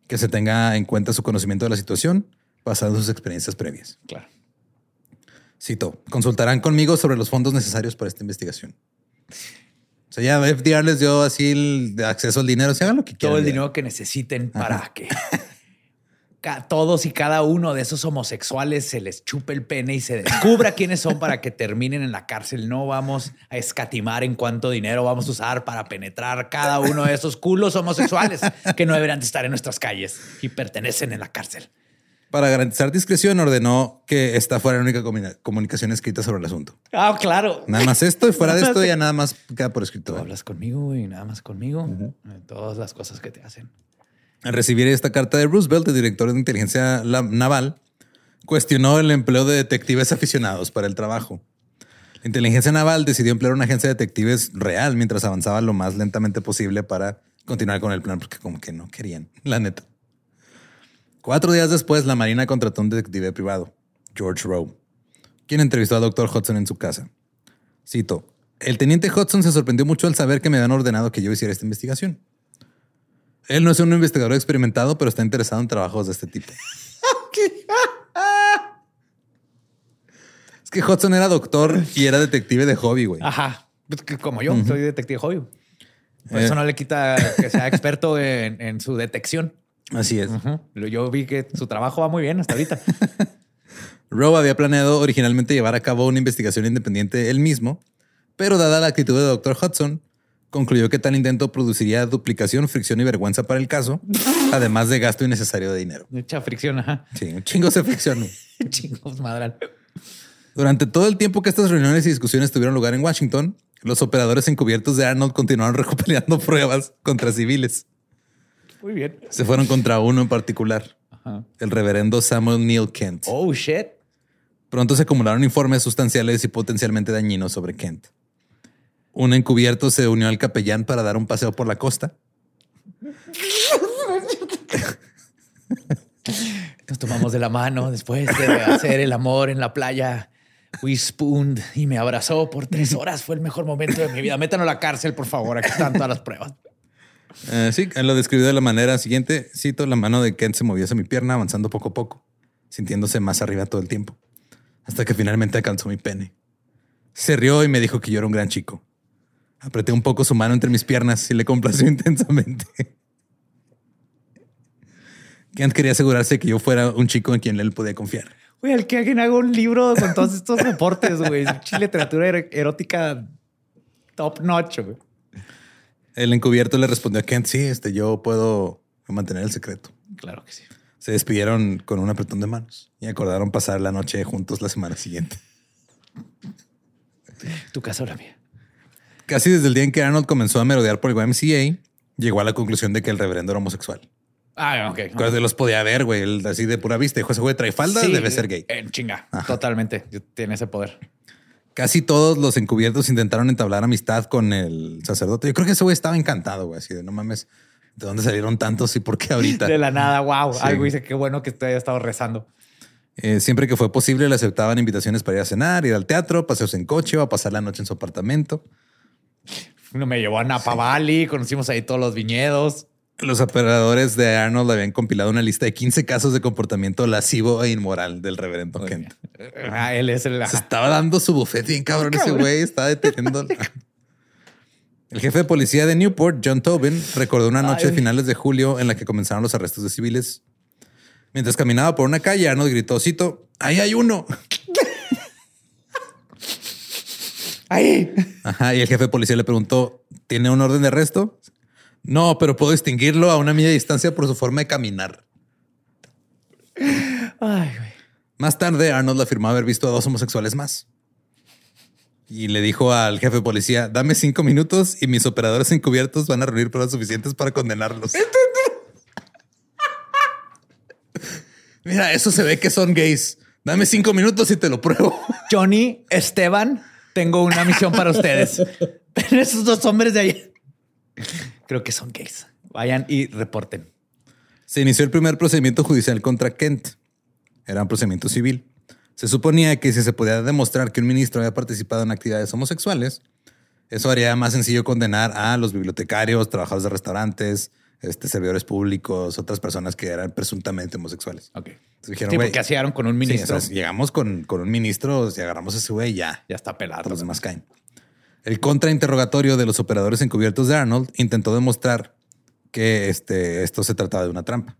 que se tenga en cuenta su conocimiento de la situación basado en sus experiencias previas. Claro. Cito, consultarán conmigo sobre los fondos necesarios para esta investigación. O sea, ya FDR les dio así el acceso al dinero. Se hagan lo que quieran. Todo el ya. dinero que necesiten para que todos y cada uno de esos homosexuales se les chupe el pene y se descubra quiénes son para que terminen en la cárcel. No vamos a escatimar en cuánto dinero vamos a usar para penetrar cada uno de esos culos homosexuales que no deberían de estar en nuestras calles y pertenecen en la cárcel. Para garantizar discreción, ordenó que esta fuera la única comuni- comunicación escrita sobre el asunto. Ah, claro. Nada más esto y fuera de esto ya nada más queda por escrito. Tú hablas conmigo y nada más conmigo. Eh, Todas las cosas que te hacen. Al recibir esta carta de Roosevelt, el director de inteligencia naval, cuestionó el empleo de detectives aficionados para el trabajo. La inteligencia naval decidió emplear una agencia de detectives real mientras avanzaba lo más lentamente posible para continuar con el plan, porque como que no querían, la neta. Cuatro días después, la Marina contrató un detective privado, George Rowe, quien entrevistó al doctor Hudson en su casa. Cito, el teniente Hudson se sorprendió mucho al saber que me habían ordenado que yo hiciera esta investigación. Él no es un investigador experimentado, pero está interesado en trabajos de este tipo. es que Hudson era doctor y era detective de hobby, güey. Ajá. Pues Como yo, soy detective hobby. Por eso Eh. no le quita que sea experto en, en su detección. Así es. Yo vi que su trabajo va muy bien hasta ahorita. Rowe había planeado originalmente llevar a cabo una investigación independiente él mismo, pero dada la actitud de Dr. Hudson, concluyó que tal intento produciría duplicación, fricción y vergüenza para el caso, además de gasto innecesario de dinero. Mucha fricción, ajá. Sí, un chingo se friccionó. Chingos madral. Durante todo el tiempo que estas reuniones y discusiones tuvieron lugar en Washington, los operadores encubiertos de Arnold continuaron recopilando pruebas contra civiles. Muy bien. Se fueron contra uno en particular, Ajá. el reverendo Samuel Neil Kent. Oh, shit. Pronto se acumularon informes sustanciales y potencialmente dañinos sobre Kent. Un encubierto se unió al capellán para dar un paseo por la costa. Nos tomamos de la mano después de hacer el amor en la playa. We spooned y me abrazó por tres horas. Fue el mejor momento de mi vida. Métanos a la cárcel, por favor. Aquí están todas las pruebas. Eh, sí, él lo describió de la manera siguiente. Cito, la mano de Kent se movió hacia mi pierna, avanzando poco a poco, sintiéndose más arriba todo el tiempo, hasta que finalmente alcanzó mi pene. Se rió y me dijo que yo era un gran chico. Apreté un poco su mano entre mis piernas y le complació intensamente. Kent quería asegurarse que yo fuera un chico en quien él podía confiar. Güey, al que alguien haga un libro con todos estos reportes, güey. Literatura er- erótica top notch, güey. El encubierto le respondió a Kent, sí, este, yo puedo mantener el secreto. Claro que sí. Se despidieron con un apretón de manos y acordaron pasar la noche juntos la semana siguiente. Tu casa o la mía. Casi desde el día en que Arnold comenzó a merodear por el YMCA, llegó a la conclusión de que el reverendo era homosexual. Ah, ok. Cuando los podía ver, güey, él así de pura vista. Dijo, ese güey trae falda, Sí, debe ser gay. En chinga. Totalmente. Tiene ese poder. Casi todos los encubiertos intentaron entablar amistad con el sacerdote. Yo creo que ese güey estaba encantado, güey, así de no mames, ¿de dónde salieron tantos y por qué ahorita? De la nada, wow. Sí. Ay, güey, dice qué bueno que te haya estado rezando. Eh, siempre que fue posible, le aceptaban invitaciones para ir a cenar, ir al teatro, paseos en coche o a pasar la noche en su apartamento. Uno me llevó a Napa Valley, conocimos ahí todos los viñedos. Los operadores de Arnold habían compilado una lista de 15 casos de comportamiento lascivo e inmoral del reverendo Kent. Ah, él es el. Se estaba dando su bufete bien cabrón ese güey, estaba deteniendo. El jefe de policía de Newport, John Tobin, recordó una noche de finales de julio en la que comenzaron los arrestos de civiles. Mientras caminaba por una calle, Arnold gritó, cito, ahí hay uno. Ahí. Ajá, y el jefe de policía le preguntó, ¿tiene un orden de arresto? No, pero puedo distinguirlo a una milla de distancia por su forma de caminar. Ay, güey. Más tarde, Arnold afirmó haber visto a dos homosexuales más. Y le dijo al jefe de policía, dame cinco minutos y mis operadores encubiertos van a reunir pruebas suficientes para condenarlos. Mira, eso se ve que son gays. Dame cinco minutos y te lo pruebo. Johnny, Esteban, tengo una misión para ustedes. Esos dos hombres de ahí. Creo que son gays. Vayan y reporten. Se inició el primer procedimiento judicial contra Kent. Era un procedimiento civil. Se suponía que si se podía demostrar que un ministro había participado en actividades homosexuales, eso haría más sencillo condenar a los bibliotecarios, trabajadores de restaurantes, este, servidores públicos, otras personas que eran presuntamente homosexuales. Ok. Entonces dijeron, Sí, güey, porque así llegaron con un sí, ministro. o sea, si llegamos con, con un ministro, si agarramos a ese güey, ya, ya está pelado. los demás caen. El contrainterrogatorio de los operadores encubiertos de Arnold intentó demostrar que este, esto se trataba de una trampa.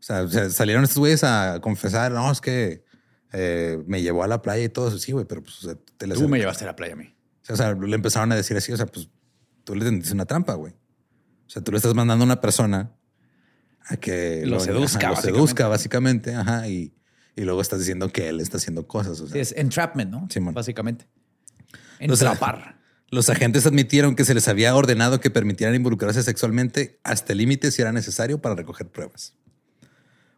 O sea, salieron estos güeyes a confesar, no, es que eh, me llevó a la playa y todo eso. Sí, güey, pero pues o sea, te Tú me llevaste a la playa a mí. O sea, le empezaron a decir así, o sea, pues tú le tendiste una trampa, güey. O sea, tú le estás mandando a una persona a que Lo seduzca, lo básicamente. seduzca, básicamente, ajá, y, y luego estás diciendo que él está haciendo cosas. O sea, Sí, es entrapment, ¿no? Simón. Básicamente. Entrapar. Los agentes admitieron que se les había ordenado que permitieran involucrarse sexualmente hasta el límite si era necesario para recoger pruebas.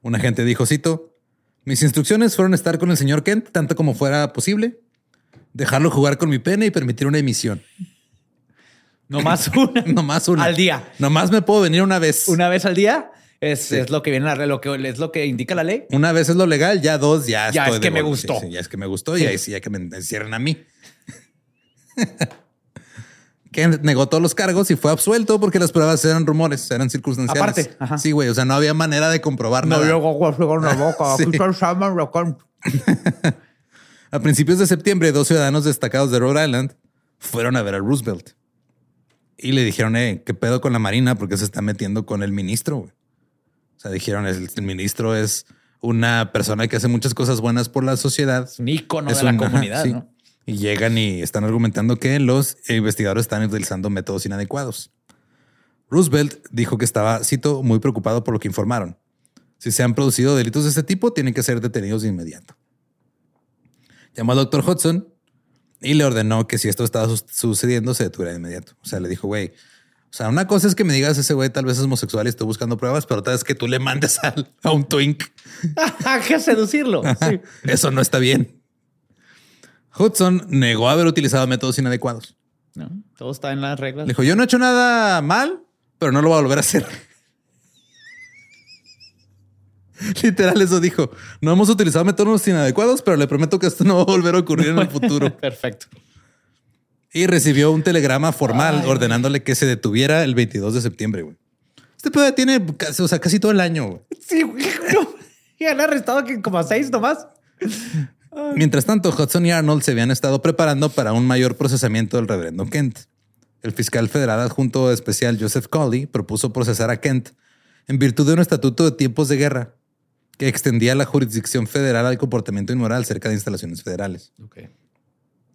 Un agente dijo, cito, mis instrucciones fueron estar con el señor Kent tanto como fuera posible, dejarlo jugar con mi pene y permitir una emisión. No más una. Nomás una. Al día. Nomás me puedo venir una vez. Una vez al día es, Sí. es lo que viene en la lo que es lo que indica la ley. Una vez es lo legal, ya dos, ya, Ya estoy es que de me gustó. Sí, sí, ya es que me gustó y ahí sí, ya que me encierren a mí. Kent negó todos los cargos y fue absuelto porque las pruebas eran rumores, eran circunstanciales. Aparte, ajá. Sí, güey. O sea, no había manera de comprobar nada. con la boca. Sí. A principios de septiembre, dos ciudadanos destacados de Rhode Island fueron a ver a Roosevelt y le dijeron, eh, ¿qué pedo con la Marina? Porque se está metiendo con el ministro. güey?" O sea, dijeron, el, el ministro es una persona que hace muchas cosas buenas por la sociedad. Es un ícono Es de la comunidad, sí. ¿no? Y llegan y están argumentando que los investigadores están utilizando métodos inadecuados. Roosevelt dijo que estaba, cito, muy preocupado por lo que informaron. Si se han producido delitos de este tipo, tienen que ser detenidos de inmediato. Llamó al doctor Hudson y le ordenó que si esto estaba su- sucediendo, se detuviera de inmediato. O sea, le dijo, güey, o sea, una cosa es que me digas ese güey tal vez es homosexual y estoy buscando pruebas, pero otra es que tú le mandes al- a un twink que seducirlo. Sí. eso no está bien. Hudson negó haber utilizado métodos inadecuados. No, todo está en las reglas. Dijo, yo no he hecho nada mal, pero no lo voy a volver a hacer. Literal, eso dijo. No hemos utilizado métodos inadecuados, pero le prometo que esto no va a volver a ocurrir en el futuro. Perfecto. Y recibió un telegrama formal ordenándole que se detuviera el 22 de septiembre. güey. Este pedo tiene casi, o sea, casi todo el año. güey. Sí, güey, no. Y han arrestado que como a seis nomás. Mientras tanto, Hudson y Arnold se habían estado preparando para un mayor procesamiento del reverendo Kent. El fiscal federal adjunto especial Joseph Colley propuso procesar a Kent en virtud de un estatuto de tiempos de guerra que extendía la jurisdicción federal al comportamiento inmoral cerca de instalaciones federales. Ok.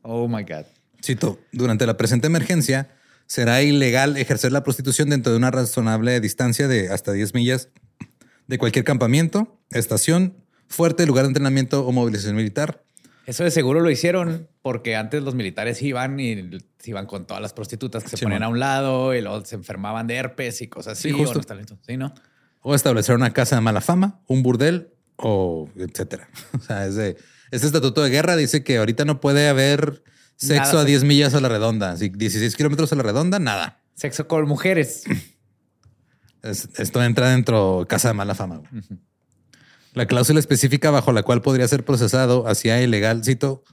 Oh my God. Cito, durante la presente emergencia será ilegal ejercer la prostitución dentro de una razonable distancia de hasta 10 millas de cualquier campamento, estación, fuerte, lugar de entrenamiento o movilización militar, Eso de seguro lo hicieron porque antes los militares iban y iban con todas las prostitutas que se Sí, ponían man. a un lado y luego se enfermaban de herpes y cosas así. Sí, o justo. no está listo. Sí, ¿no? o establecer una casa de mala fama, un burdel o etcétera. O sea, es de, este estatuto de guerra dice que ahorita no puede haber sexo Nada, a 10 millas a la redonda. Así, 16 kilómetros a la redonda, nada. Sexo con mujeres. Es- esto entra dentro de casa de mala fama. güey. La cláusula específica bajo la cual podría ser procesado hacía ilegal, cito,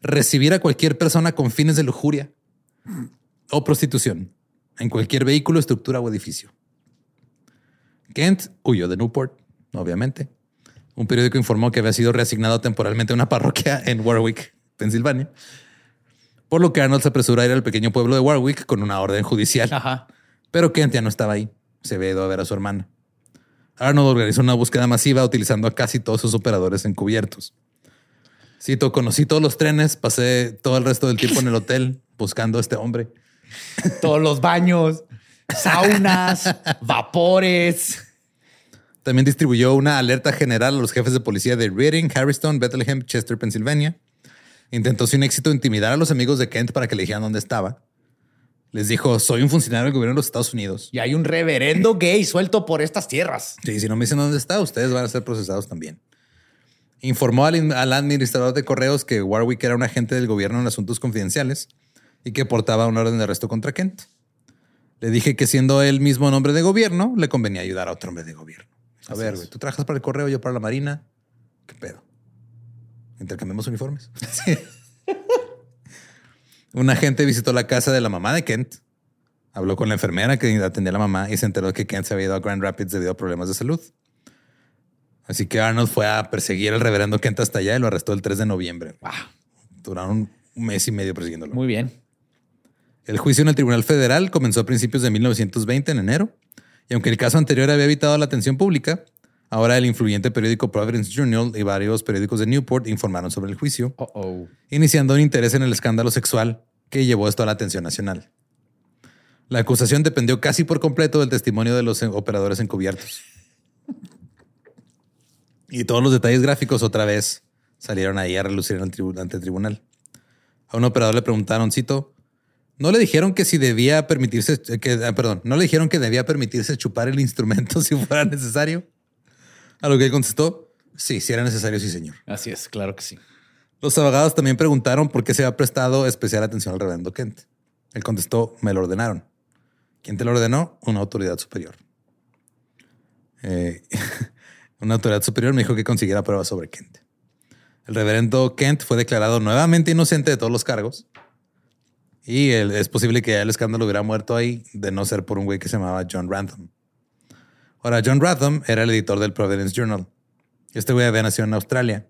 recibir a cualquier persona con fines de lujuria o prostitución en cualquier vehículo, estructura o edificio. Kent huyó de Newport, obviamente. Un periódico informó que había sido reasignado temporalmente a una parroquia en Warwick, Pensilvania. Por lo que Arnold se apresuró a ir al pequeño pueblo de Warwick con una orden judicial. Ajá. Pero Kent ya no estaba ahí. Se había ido a ver a su hermana. Arnold organizó una búsqueda masiva utilizando a casi todos sus operadores encubiertos. Cito, conocí todos los trenes, pasé todo el resto del tiempo en el hotel buscando a este hombre. Todos los baños, saunas, vapores. También distribuyó una alerta general a los jefes de policía de Reading, Harrison, Bethlehem, Chester, Pensilvania. Intentó sin éxito intimidar a los amigos de Kent para que le dijeran dónde estaba. Les dijo, soy un funcionario del gobierno de los Estados Unidos. Y hay un reverendo gay suelto por estas tierras. Sí, si no me dicen dónde está, ustedes van a ser procesados también. Informó al, al administrador de correos que Warwick era un agente del gobierno en asuntos confidenciales y que portaba una orden de arresto contra Kent. Le dije que siendo él mismo nombre de gobierno, le convenía ayudar a otro hombre de gobierno. A ver, güey, tú trabajas para el correo, yo para la marina. ¿Qué pedo? Intercambiamos uniformes. Sí. Un agente visitó la casa de la mamá de Kent, habló con la enfermera que atendía a la mamá y se enteró que Kent se había ido a Grand Rapids debido a problemas de salud. Así que Arnold fue a perseguir al reverendo Kent hasta allá y lo arrestó el 3 de noviembre. Duraron un mes y medio persiguiéndolo. Muy bien. El juicio en el Tribunal Federal comenzó a principios de 1920, en enero, y aunque el caso anterior había evitado la atención pública, ahora el influyente periódico Providence Journal y varios periódicos de Newport informaron sobre el juicio, oh. iniciando un interés en el escándalo sexual que llevó esto a la atención nacional. La acusación dependió casi por completo del testimonio de los operadores encubiertos. Y todos los detalles gráficos otra vez salieron ahí a relucir ante el tribunal. A un operador le preguntaron, cito, ¿no le dijeron que si debía permitirse, que, ah, perdón, no le dijeron que debía permitirse chupar el instrumento si fuera necesario? A lo que él contestó, sí, si era necesario, sí, señor. Así es, claro que sí. Los abogados también preguntaron por qué se había prestado especial atención al reverendo Kent. Él contestó, me lo ordenaron. ¿Quién te lo ordenó? Una autoridad superior. Eh, una autoridad superior me dijo que consiguiera pruebas sobre Kent. El reverendo Kent fue declarado nuevamente inocente de todos los cargos. Y el- es posible que el escándalo hubiera muerto ahí de no ser por un güey que se llamaba John Rantham. Ahora, John Rantham era el editor del Providence Journal. Este güey había nacido en Australia.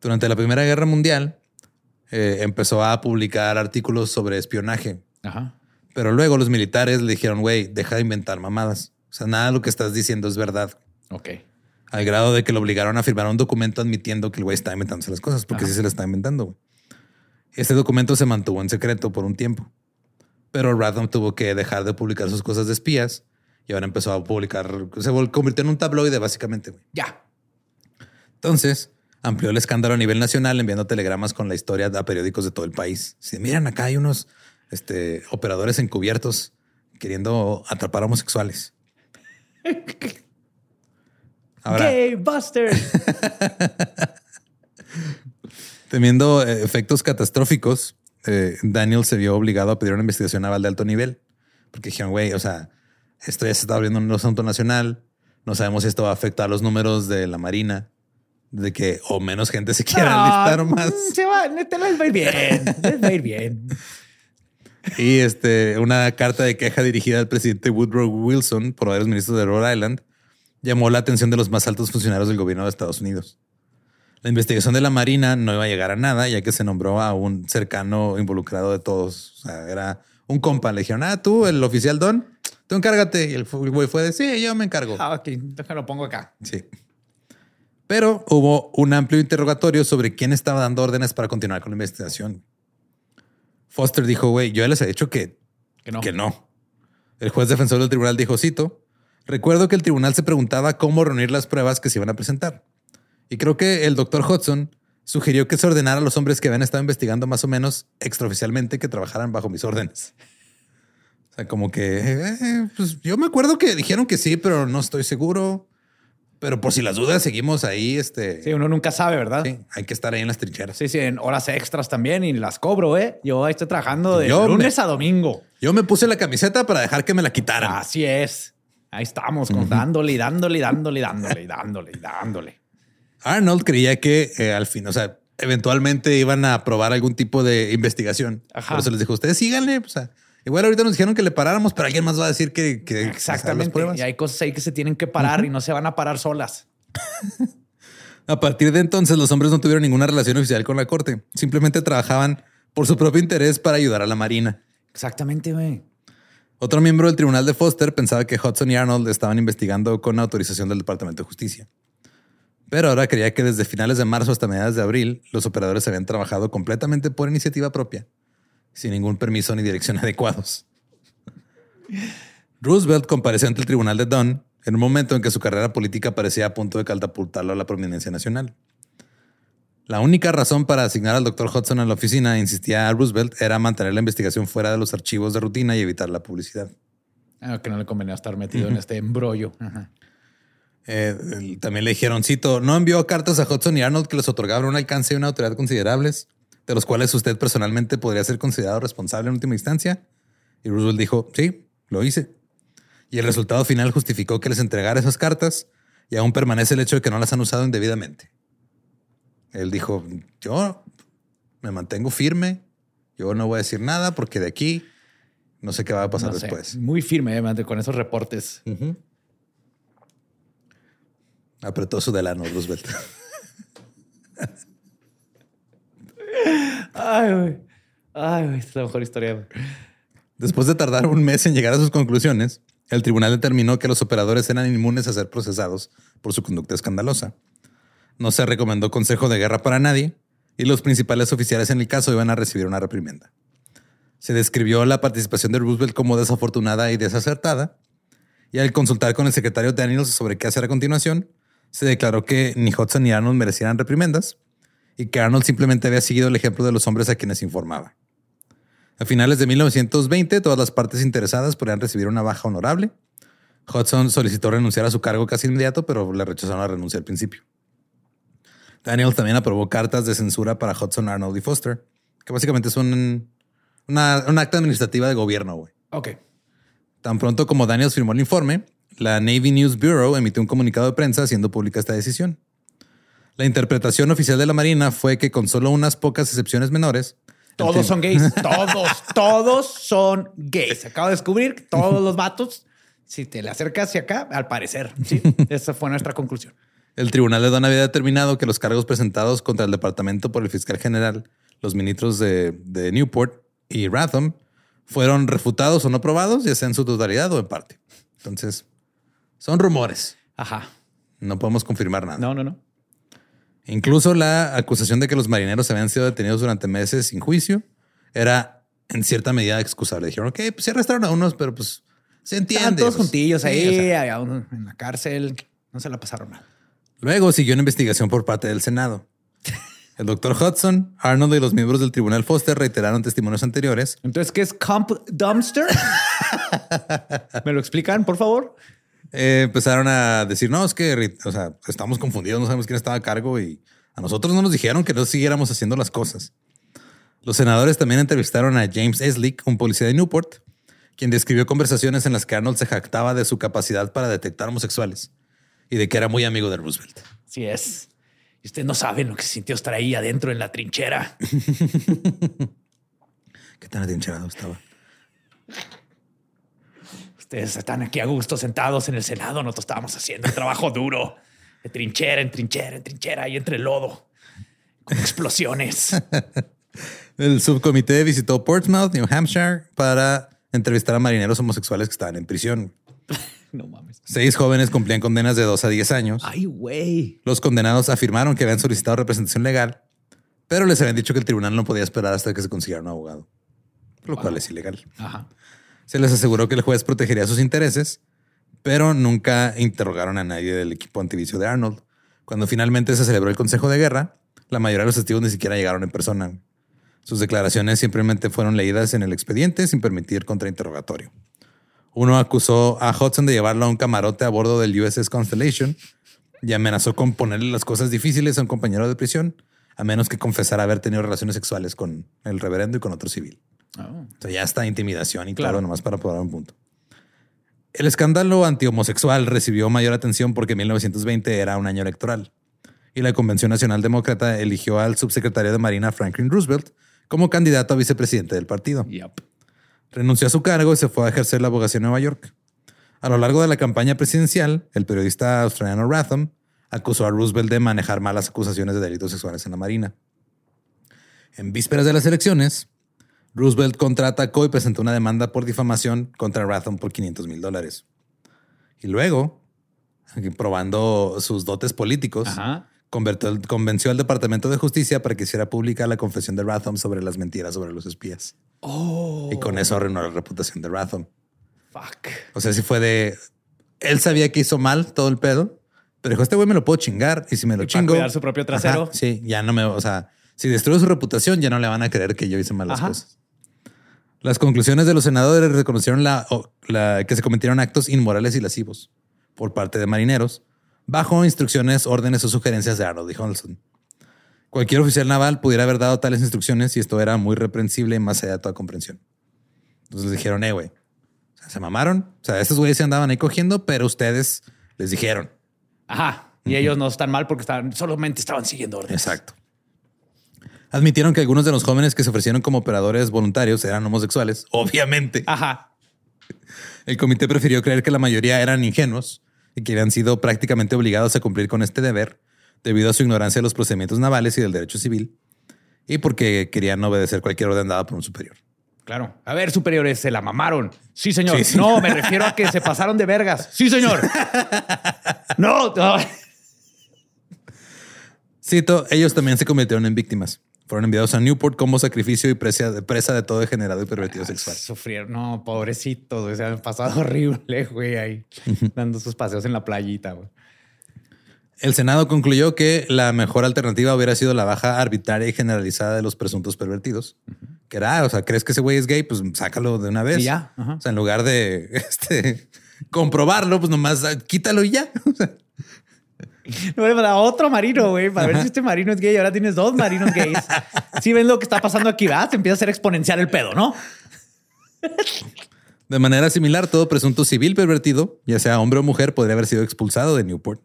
Durante la Primera Guerra Mundial, eh, empezó a publicar artículos sobre espionaje. Ajá. Pero luego los militares le dijeron, güey, deja de inventar mamadas. O sea, nada de lo que estás diciendo es verdad. Ok. Al grado de que lo obligaron a firmar un documento admitiendo que el güey está inventándose las cosas, porque sí se le está inventando. güey. Este documento se mantuvo en secreto por un tiempo. Pero Radham tuvo que dejar de publicar sus cosas de espías y ahora empezó a publicar, se convirtió en un tabloide básicamente. güey. Ya. Entonces, amplió el escándalo a nivel nacional enviando telegramas con la historia a periódicos de todo el país. Si miran, acá hay unos este, operadores encubiertos queriendo atrapar homosexuales. Ahora, Gay Buster. temiendo eh, efectos catastróficos, eh, Daniel se vio obligado a pedir una investigación naval de alto nivel. Porque dijeron, güey, o sea, esto ya se está abriendo un asunto nacional. No sabemos si esto va a afectar los números de la Marina. De que o menos gente se quiera No, alistar más. Se va, neta, les va a ir bien. Les va a ir bien. Y este, una carta de queja dirigida al presidente Woodrow Wilson por varios ministros de Rhode Island llamó la atención de los más altos funcionarios del gobierno de Estados Unidos. La investigación de la Marina no iba a llegar a nada, ya que se nombró a un cercano involucrado de todos. O sea, era un compa. Le dijeron, ah, tú, el oficial Don, tú encárgate. Y el güey fue de, sí, yo me encargo. Ah, ok, déjalo pongo acá. Sí. Pero hubo un amplio interrogatorio sobre quién estaba dando órdenes para continuar con la investigación. Foster dijo, güey, yo ya les he dicho que Que no. que no. El juez defensor del tribunal dijo, cito, recuerdo que el tribunal se preguntaba cómo reunir las pruebas que se iban a presentar. Y creo que el doctor Hudson sugirió que se ordenara a los hombres que habían estado investigando más o menos extraoficialmente que trabajaran bajo mis órdenes. Sea, como que, eh, pues yo me acuerdo que dijeron que sí, pero no estoy seguro. Pero por si las dudas, seguimos ahí. Este, Sí, uno nunca sabe, ¿verdad? sí, hay que estar ahí en las trincheras. Sí, sí, en horas extras también y las cobro, ¿eh? Yo estoy trabajando de Yo me- lunes a domingo. Yo me puse la camiseta para dejar que me la quitaran. Así es. Ahí estamos, con- dándole y dándole y dándole y dándole y dándole y dándole. Arnold creía que eh, al fin, o sea, eventualmente iban a aprobar algún tipo de investigación. Ajá. Por eso les dijo, ustedes síganle. O sea, igual ahorita nos dijeron que le paráramos, pero alguien más va a decir que, Exactamente. Y hay cosas ahí que se tienen que parar y no se van a parar solas. A partir de entonces, los hombres no tuvieron ninguna relación oficial con la corte. Simplemente trabajaban por su propio interés para ayudar a la Marina. Exactamente, güey. Otro miembro del tribunal de Foster pensaba que Hudson y Arnold estaban investigando con autorización del Departamento de Justicia. Pero ahora creía que desde finales de marzo hasta mediados de abril, los operadores habían trabajado completamente por iniciativa propia, sin ningún permiso ni dirección adecuados. Roosevelt compareció ante el tribunal de Dunn en un momento en que su carrera política parecía a punto de catapultarlo a la prominencia nacional. La única razón para asignar al Dr. Hudson a la oficina, insistía Roosevelt, era mantener la investigación fuera de los archivos de rutina y evitar la publicidad. Ah, que no le convenía estar metido en este embrollo. Ajá. Eh, también le dijeron, cito, no envió cartas a Hudson y Arnold que les otorgaban un alcance y una autoridad considerables, de los cuales usted personalmente podría ser considerado responsable en última instancia. Y Roosevelt dijo, sí, lo hice. Y el resultado final justificó que les entregara esas cartas y aún permanece el hecho de que no las han usado indebidamente. Él dijo, yo me mantengo firme, yo no voy a decir nada porque de aquí no sé qué va a pasar No sé, después. Muy firme eh, con esos reportes. Apretó su delano Roosevelt. Ay, es la mejor historia. Después de tardar un mes en llegar a sus conclusiones, el tribunal determinó que los operadores eran inmunes a ser procesados por su conducta escandalosa. No se recomendó consejo de guerra para nadie y los principales oficiales en el caso iban a recibir una reprimenda. Se describió la participación de Roosevelt como desafortunada y desacertada, y al consultar con el secretario Daniels sobre qué hacer a continuación, se declaró que ni Hudson ni Arnold merecieran reprimendas y que Arnold simplemente había seguido el ejemplo de los hombres a quienes informaba. A finales de 1920, todas las partes interesadas podrían recibir una baja honorable. Hudson solicitó renunciar a su cargo casi inmediato, pero le rechazaron la renuncia al principio. Daniels también aprobó cartas de censura para Hudson, Arnold y Foster, que básicamente son una, un acta administrativa de gobierno, güey. Ok. Tan pronto como Daniels firmó el informe, la Navy News Bureau emitió un comunicado de prensa haciendo pública esta decisión. La interpretación oficial de la Marina fue que con solo unas pocas excepciones menores, Todos son gays. Todos, todos son gays. Acabo de descubrir que todos los vatos, si te le acercas hacia acá, al parecer. Sí, esa fue nuestra conclusión. El tribunal de Don había determinado que los cargos presentados contra el departamento por el fiscal general, los ministros de, de Newport y Ratham, fueron refutados o no probados, ya sea en su totalidad o en parte. Entonces, son rumores. Ajá. No podemos confirmar nada. No, no, no. Incluso la acusación de que los marineros habían sido detenidos durante meses sin juicio era en cierta medida excusable. Dijeron, ok, pues sí arrestaron a unos, pero pues se entiende. Estaban todos pues, juntillos sí, ahí, o sea. había uno en la cárcel. No se la pasaron mal. Luego siguió una investigación por parte del Senado. El doctor Hudson, Arnold y los miembros del tribunal Foster reiteraron testimonios anteriores. Entonces, ¿qué es Comp Dumpster? ¿Me lo explican, por favor? Eh, empezaron a decir, no, es que o sea, estamos confundidos, no sabemos quién estaba a cargo y a nosotros no nos dijeron que no siguiéramos haciendo las cosas. Los senadores también entrevistaron a James Eslick, un policía de Newport, quien describió conversaciones en las que Arnold se jactaba de su capacidad para detectar homosexuales y de que era muy amigo de Roosevelt. Así es. Y ustedes no saben lo que se sintió estar ahí adentro en la trinchera. ¿Qué tan atrincherado estaba? Ustedes están aquí a gusto sentados en el Senado. Nosotros estábamos haciendo el trabajo duro de trinchera en trinchera en trinchera y entre lodo con explosiones. El subcomité visitó Portsmouth, New Hampshire, para entrevistar a marineros homosexuales que estaban en prisión. No mames. Seis jóvenes cumplían condenas de 2 a 10 años. Ay, güey. Los condenados afirmaron que habían solicitado representación legal, pero les habían dicho que el tribunal no podía esperar hasta que se consiguiera un abogado, lo cual es ilegal. Ajá. Se les aseguró que el juez protegería sus intereses, pero nunca interrogaron a nadie del equipo antivicio de Arnold. Cuando finalmente se celebró el Consejo de Guerra, la mayoría de los testigos ni siquiera llegaron en persona. Sus declaraciones simplemente fueron leídas en el expediente sin permitir contrainterrogatorio. Uno acusó a Hudson de llevarlo a un camarote a bordo del USS Constellation y amenazó con ponerle las cosas difíciles a un compañero de prisión, a menos que confesara haber tenido relaciones sexuales con el reverendo y con otro civil. Oh. O sea, ya está intimidación y claro, nomás para probar un punto. El escándalo antihomosexual recibió mayor atención porque 1920 era un año electoral y la Convención Nacional Demócrata eligió al subsecretario de Marina Franklin Roosevelt como candidato a vicepresidente del partido. Yep. Renunció a su cargo y se fue a ejercer la abogacía en Nueva York. A lo largo de la campaña presidencial, el periodista australiano Ratham acusó a Roosevelt de manejar malas acusaciones de delitos sexuales en la Marina. En vísperas de las elecciones, Roosevelt contraatacó y presentó una demanda por difamación contra Ratham por 500 mil dólares. Y luego, probando sus dotes políticos, Ajá. convenció al Departamento de Justicia para que hiciera pública la confesión de Ratham sobre las mentiras sobre los espías. Oh, Y con eso arruinó la reputación de Ratham. fuck. O sea, si fue de... Él sabía que hizo mal todo el pedo, pero dijo, este güey me lo puedo chingar. Y si me lo Y para chingo... cuidar su propio trasero. Ajá, sí, ya no me... O sea, si destruye su reputación, ya no le van a creer que yo hice mal las Ajá. cosas. Las conclusiones de los senadores reconocieron la, que se cometieron actos inmorales y lascivos por parte de marineros, bajo instrucciones, órdenes o sugerencias de Arnold y Holson. Cualquier oficial naval pudiera haber dado tales instrucciones y esto era muy reprensible más allá de toda comprensión. Entonces les dijeron, eh, güey, o sea, se mamaron. O sea, estos güeyes se andaban ahí cogiendo, pero ustedes les dijeron. Ajá. Y ellos no están mal porque estaban, solamente estaban siguiendo órdenes. Exacto. Admitieron que algunos de los jóvenes que se ofrecieron como operadores voluntarios eran homosexuales, obviamente. Ajá. El comité prefirió creer que la mayoría eran ingenuos y que habían sido prácticamente obligados a cumplir con este deber debido a su ignorancia de los procedimientos navales y del derecho civil y porque querían obedecer cualquier orden dada por un superior. Claro. A ver, superiores, se la mamaron. Sí, señor. Sí. No, me refiero a que se pasaron de vergas. Sí, señor. no. no. Cito, ellos también se convirtieron en víctimas. Fueron enviados a Newport como sacrificio y presa de, presa de todo degenerado y pervertido sexual. Sufrieron. No, pobrecitos. güey. Se han pasado horrible, güey, ahí dando sus paseos en la playita. güey. El Senado concluyó que la mejor alternativa hubiera sido la baja arbitraria y generalizada de los presuntos pervertidos. Que era, ah, o sea, ¿crees que ese güey es gay? Pues sácalo de una vez. Y ya. O sea, en lugar de este, comprobarlo, pues nomás ah, quítalo y ya. O sea, para otro marino, güey, para ver si este marino es gay. Ahora tienes dos marinos gays. Si ven lo que está pasando aquí, ¿verdad? Se empieza a hacer exponencial el pedo, ¿no? De manera similar, todo presunto civil pervertido, ya sea hombre o mujer, podría haber sido expulsado de Newport.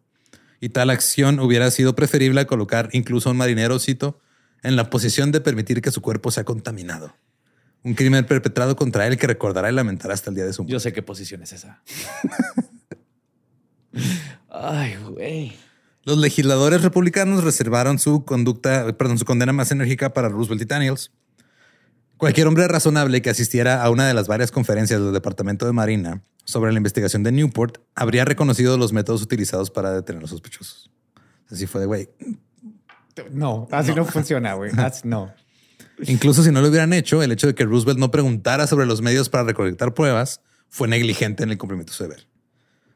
Y tal acción hubiera sido preferible a colocar incluso a un marinero, cito, en la posición de permitir que su cuerpo sea contaminado. Un crimen perpetrado contra él que recordará y lamentará hasta el día de su muerte. Yo sé qué posición es esa. Ay, güey. Los legisladores republicanos reservaron su conducta, perdón, su condena más enérgica para Roosevelt y Daniels. Cualquier hombre razonable que asistiera a una de las varias conferencias del Departamento de Marina sobre la investigación de Newport habría reconocido los métodos utilizados para detener a los sospechosos. Así fue de güey. No, así no, funciona, güey. No. Incluso si no lo hubieran hecho, el hecho de que Roosevelt no preguntara sobre los medios para recolectar pruebas fue negligente en el cumplimiento de su deber.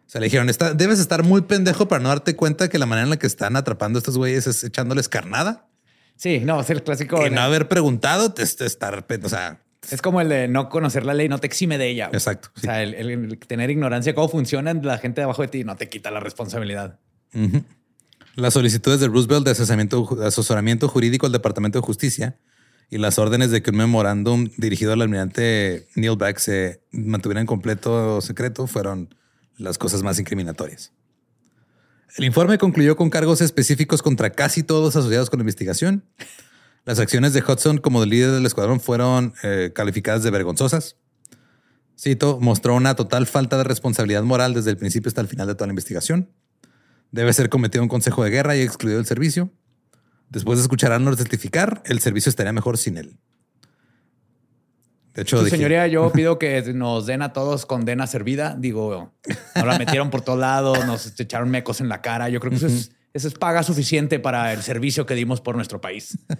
O sea, le dijeron, "Está- debes estar muy pendejo para no darte cuenta que la manera en la que están atrapando a estos güeyes es echándoles carnada. Sí, no, es el clásico. Y no haber preguntado, te, te estar, o sea, Es como el de no conocer la ley, no te exime de ella. Exacto, O sea, el, tener ignorancia de cómo funciona la gente debajo de ti no te quita la responsabilidad. las solicitudes de Roosevelt de asesoramiento, de asesoramiento jurídico al Departamento de Justicia y las órdenes de que un memorándum dirigido al almirante Neil Beck se mantuviera en completo secreto fueron las cosas más incriminatorias. El informe concluyó con cargos específicos contra casi todos asociados con la investigación. Las acciones de Hudson como líder del escuadrón fueron eh, calificadas de vergonzosas. Cito, mostró una total falta de responsabilidad moral desde el principio hasta el final de toda la investigación. Debe ser cometido un consejo de guerra y excluido del servicio. Después de escuchar a Arnold testificar, el servicio estaría mejor sin él. De hecho, dije- señoría, yo pido que nos den a todos condena servida. Digo, nos la metieron por todos lados, nos echaron mecos en la cara. Yo creo que eso es, eso es paga suficiente para el servicio que dimos por nuestro país. de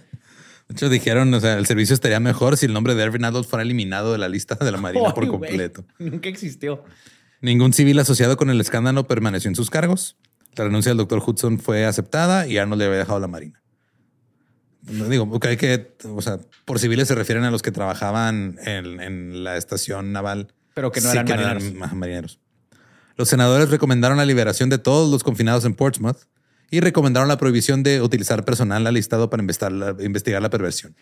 hecho, dijeron, o sea, el servicio estaría mejor si el nombre de Erwin Adolf fuera eliminado de la lista de la Marina por completo. Nunca existió. Ningún civil asociado con el escándalo permaneció en sus cargos. La renuncia del doctor Hudson fue aceptada y Arnold le había dejado la Marina. Digo, ok, que, o sea, por civiles se refieren a los que trabajaban en, en la estación naval. Pero que no eran marineros. ma- marineros. Los senadores recomendaron la liberación de todos los confinados en Portsmouth y recomendaron la prohibición de utilizar personal alistado para investigar la, investigar la perversión.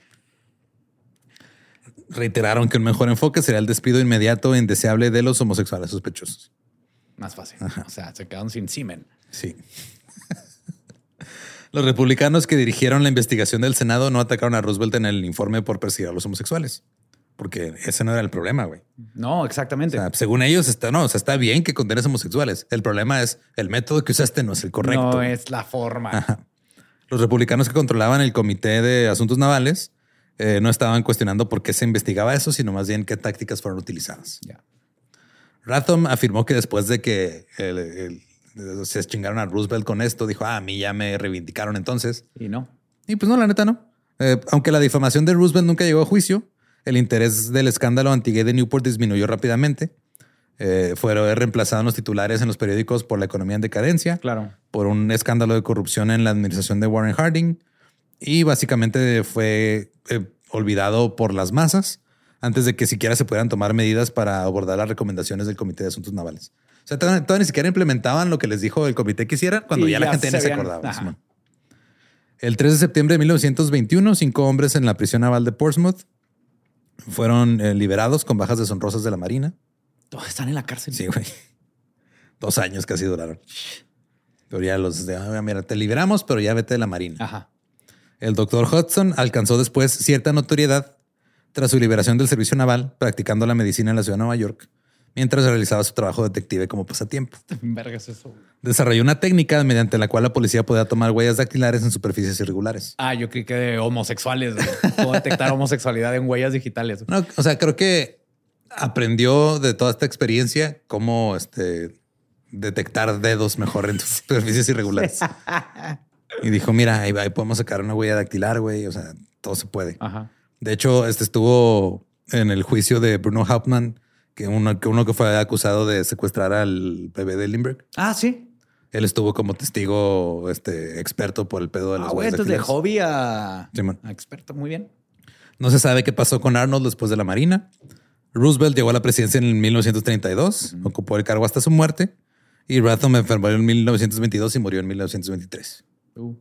Reiteraron que un mejor enfoque sería el despido inmediato e indeseable de los homosexuales sospechosos. Más fácil. O sea, se quedaron sin semen. Sí. Los republicanos que dirigieron la investigación del Senado no atacaron a Roosevelt en el informe por perseguir a los homosexuales, porque ese no era el problema, güey. No, exactamente. O sea, según ellos, está, no, o sea, está bien que condenes homosexuales. El problema es el método que usaste no es el correcto. No es la forma. Los republicanos que controlaban el Comité de Asuntos Navales eh, no estaban cuestionando por qué se investigaba eso, sino más bien qué tácticas fueron utilizadas. Ya. Ratham afirmó que después de que el- el- se chingaron a Roosevelt con esto, dijo, ah, a mí ya me reivindicaron entonces. Y no. Y pues no, la neta no. Eh, aunque la difamación de Roosevelt nunca llegó a juicio, el interés del escándalo anti-gay de Newport disminuyó rápidamente. Eh, fueron reemplazados los titulares en los periódicos por la economía en decadencia, Claro. por un escándalo de corrupción en la administración de Warren Harding y básicamente fue eh, olvidado por las masas antes de que siquiera se pudieran tomar medidas para abordar las recomendaciones del Comité de Asuntos Navales. O sea, todavía, todavía ni siquiera implementaban lo que les dijo el comité que hicieran cuando ya la gente se se acordaba. Ajá. El 3 de septiembre de 1921, cinco hombres en la prisión naval de Portsmouth fueron eh, liberados con bajas deshonrosas de la Marina. Todos están en la cárcel. Sí, güey. Dos años casi duraron. Pero ya los de, "Ah, mira, te liberamos, pero ya vete de la marina. Ajá. El doctor Hudson alcanzó después cierta notoriedad tras su liberación del servicio naval, practicando la medicina en la ciudad de Nueva York, mientras realizaba su trabajo detective como pasatiempo. Vergas eso. Desarrolló una técnica mediante la cual la policía podía tomar huellas dactilares en superficies irregulares. Ah, yo creí que de homosexuales. Puedo detectar homosexualidad en huellas digitales. No, o sea, creo que aprendió de toda esta experiencia cómo este, detectar dedos mejor en superficies irregulares. Y dijo, mira, ahí, ahí podemos sacar una huella dactilar, güey. O sea, todo se puede. Ajá. De hecho, este estuvo en el juicio de Bruno Hauptmann, que uno que, uno que fue acusado de secuestrar al bebé de Lindbergh. Ah, sí. Él estuvo como testigo este, experto por el pedo de los Ah, güey, huellas entonces de dactilares. hobby a experto. Muy bien. No se sabe qué pasó con Arnold después de la Marina. Roosevelt llegó a la presidencia en 1932, ocupó el cargo hasta su muerte. Y Ratham enfermó en 1922 y murió en 1923. Uh.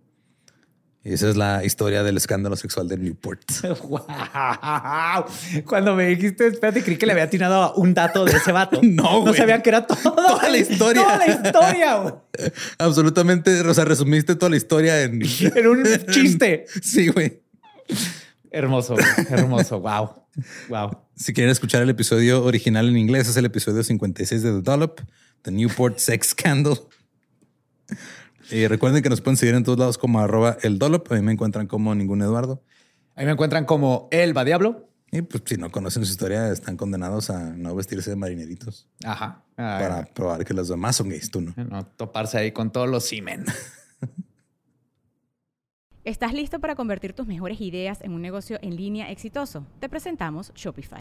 Y esa es la historia del escándalo sexual de Newport. Wow. Cuando me dijiste, espérate, creí que le había atinado un dato de ese vato. No, No güey. sabía que era todo. Toda la historia. Toda la historia, güey. Absolutamente, o sea, resumiste toda la historia en... En un chiste. Sí, güey. Hermoso, güey. hermoso. Wow. Wow. Si quieren escuchar el episodio original en inglés, es el episodio 56 de The Dollop, The Newport Sex Scandal. Y recuerden que nos pueden seguir en todos lados como arroba el Dollop. A mí me encuentran como ningún Eduardo. Ahí me encuentran como el va diablo. Y pues si no conocen su historia, están condenados a no vestirse de marineritos Ajá. para probar que los demás son gays, tú no. no toparse ahí con todos los simen. ¿Estás listo para convertir tus mejores ideas en un negocio en línea exitoso? Te presentamos Shopify.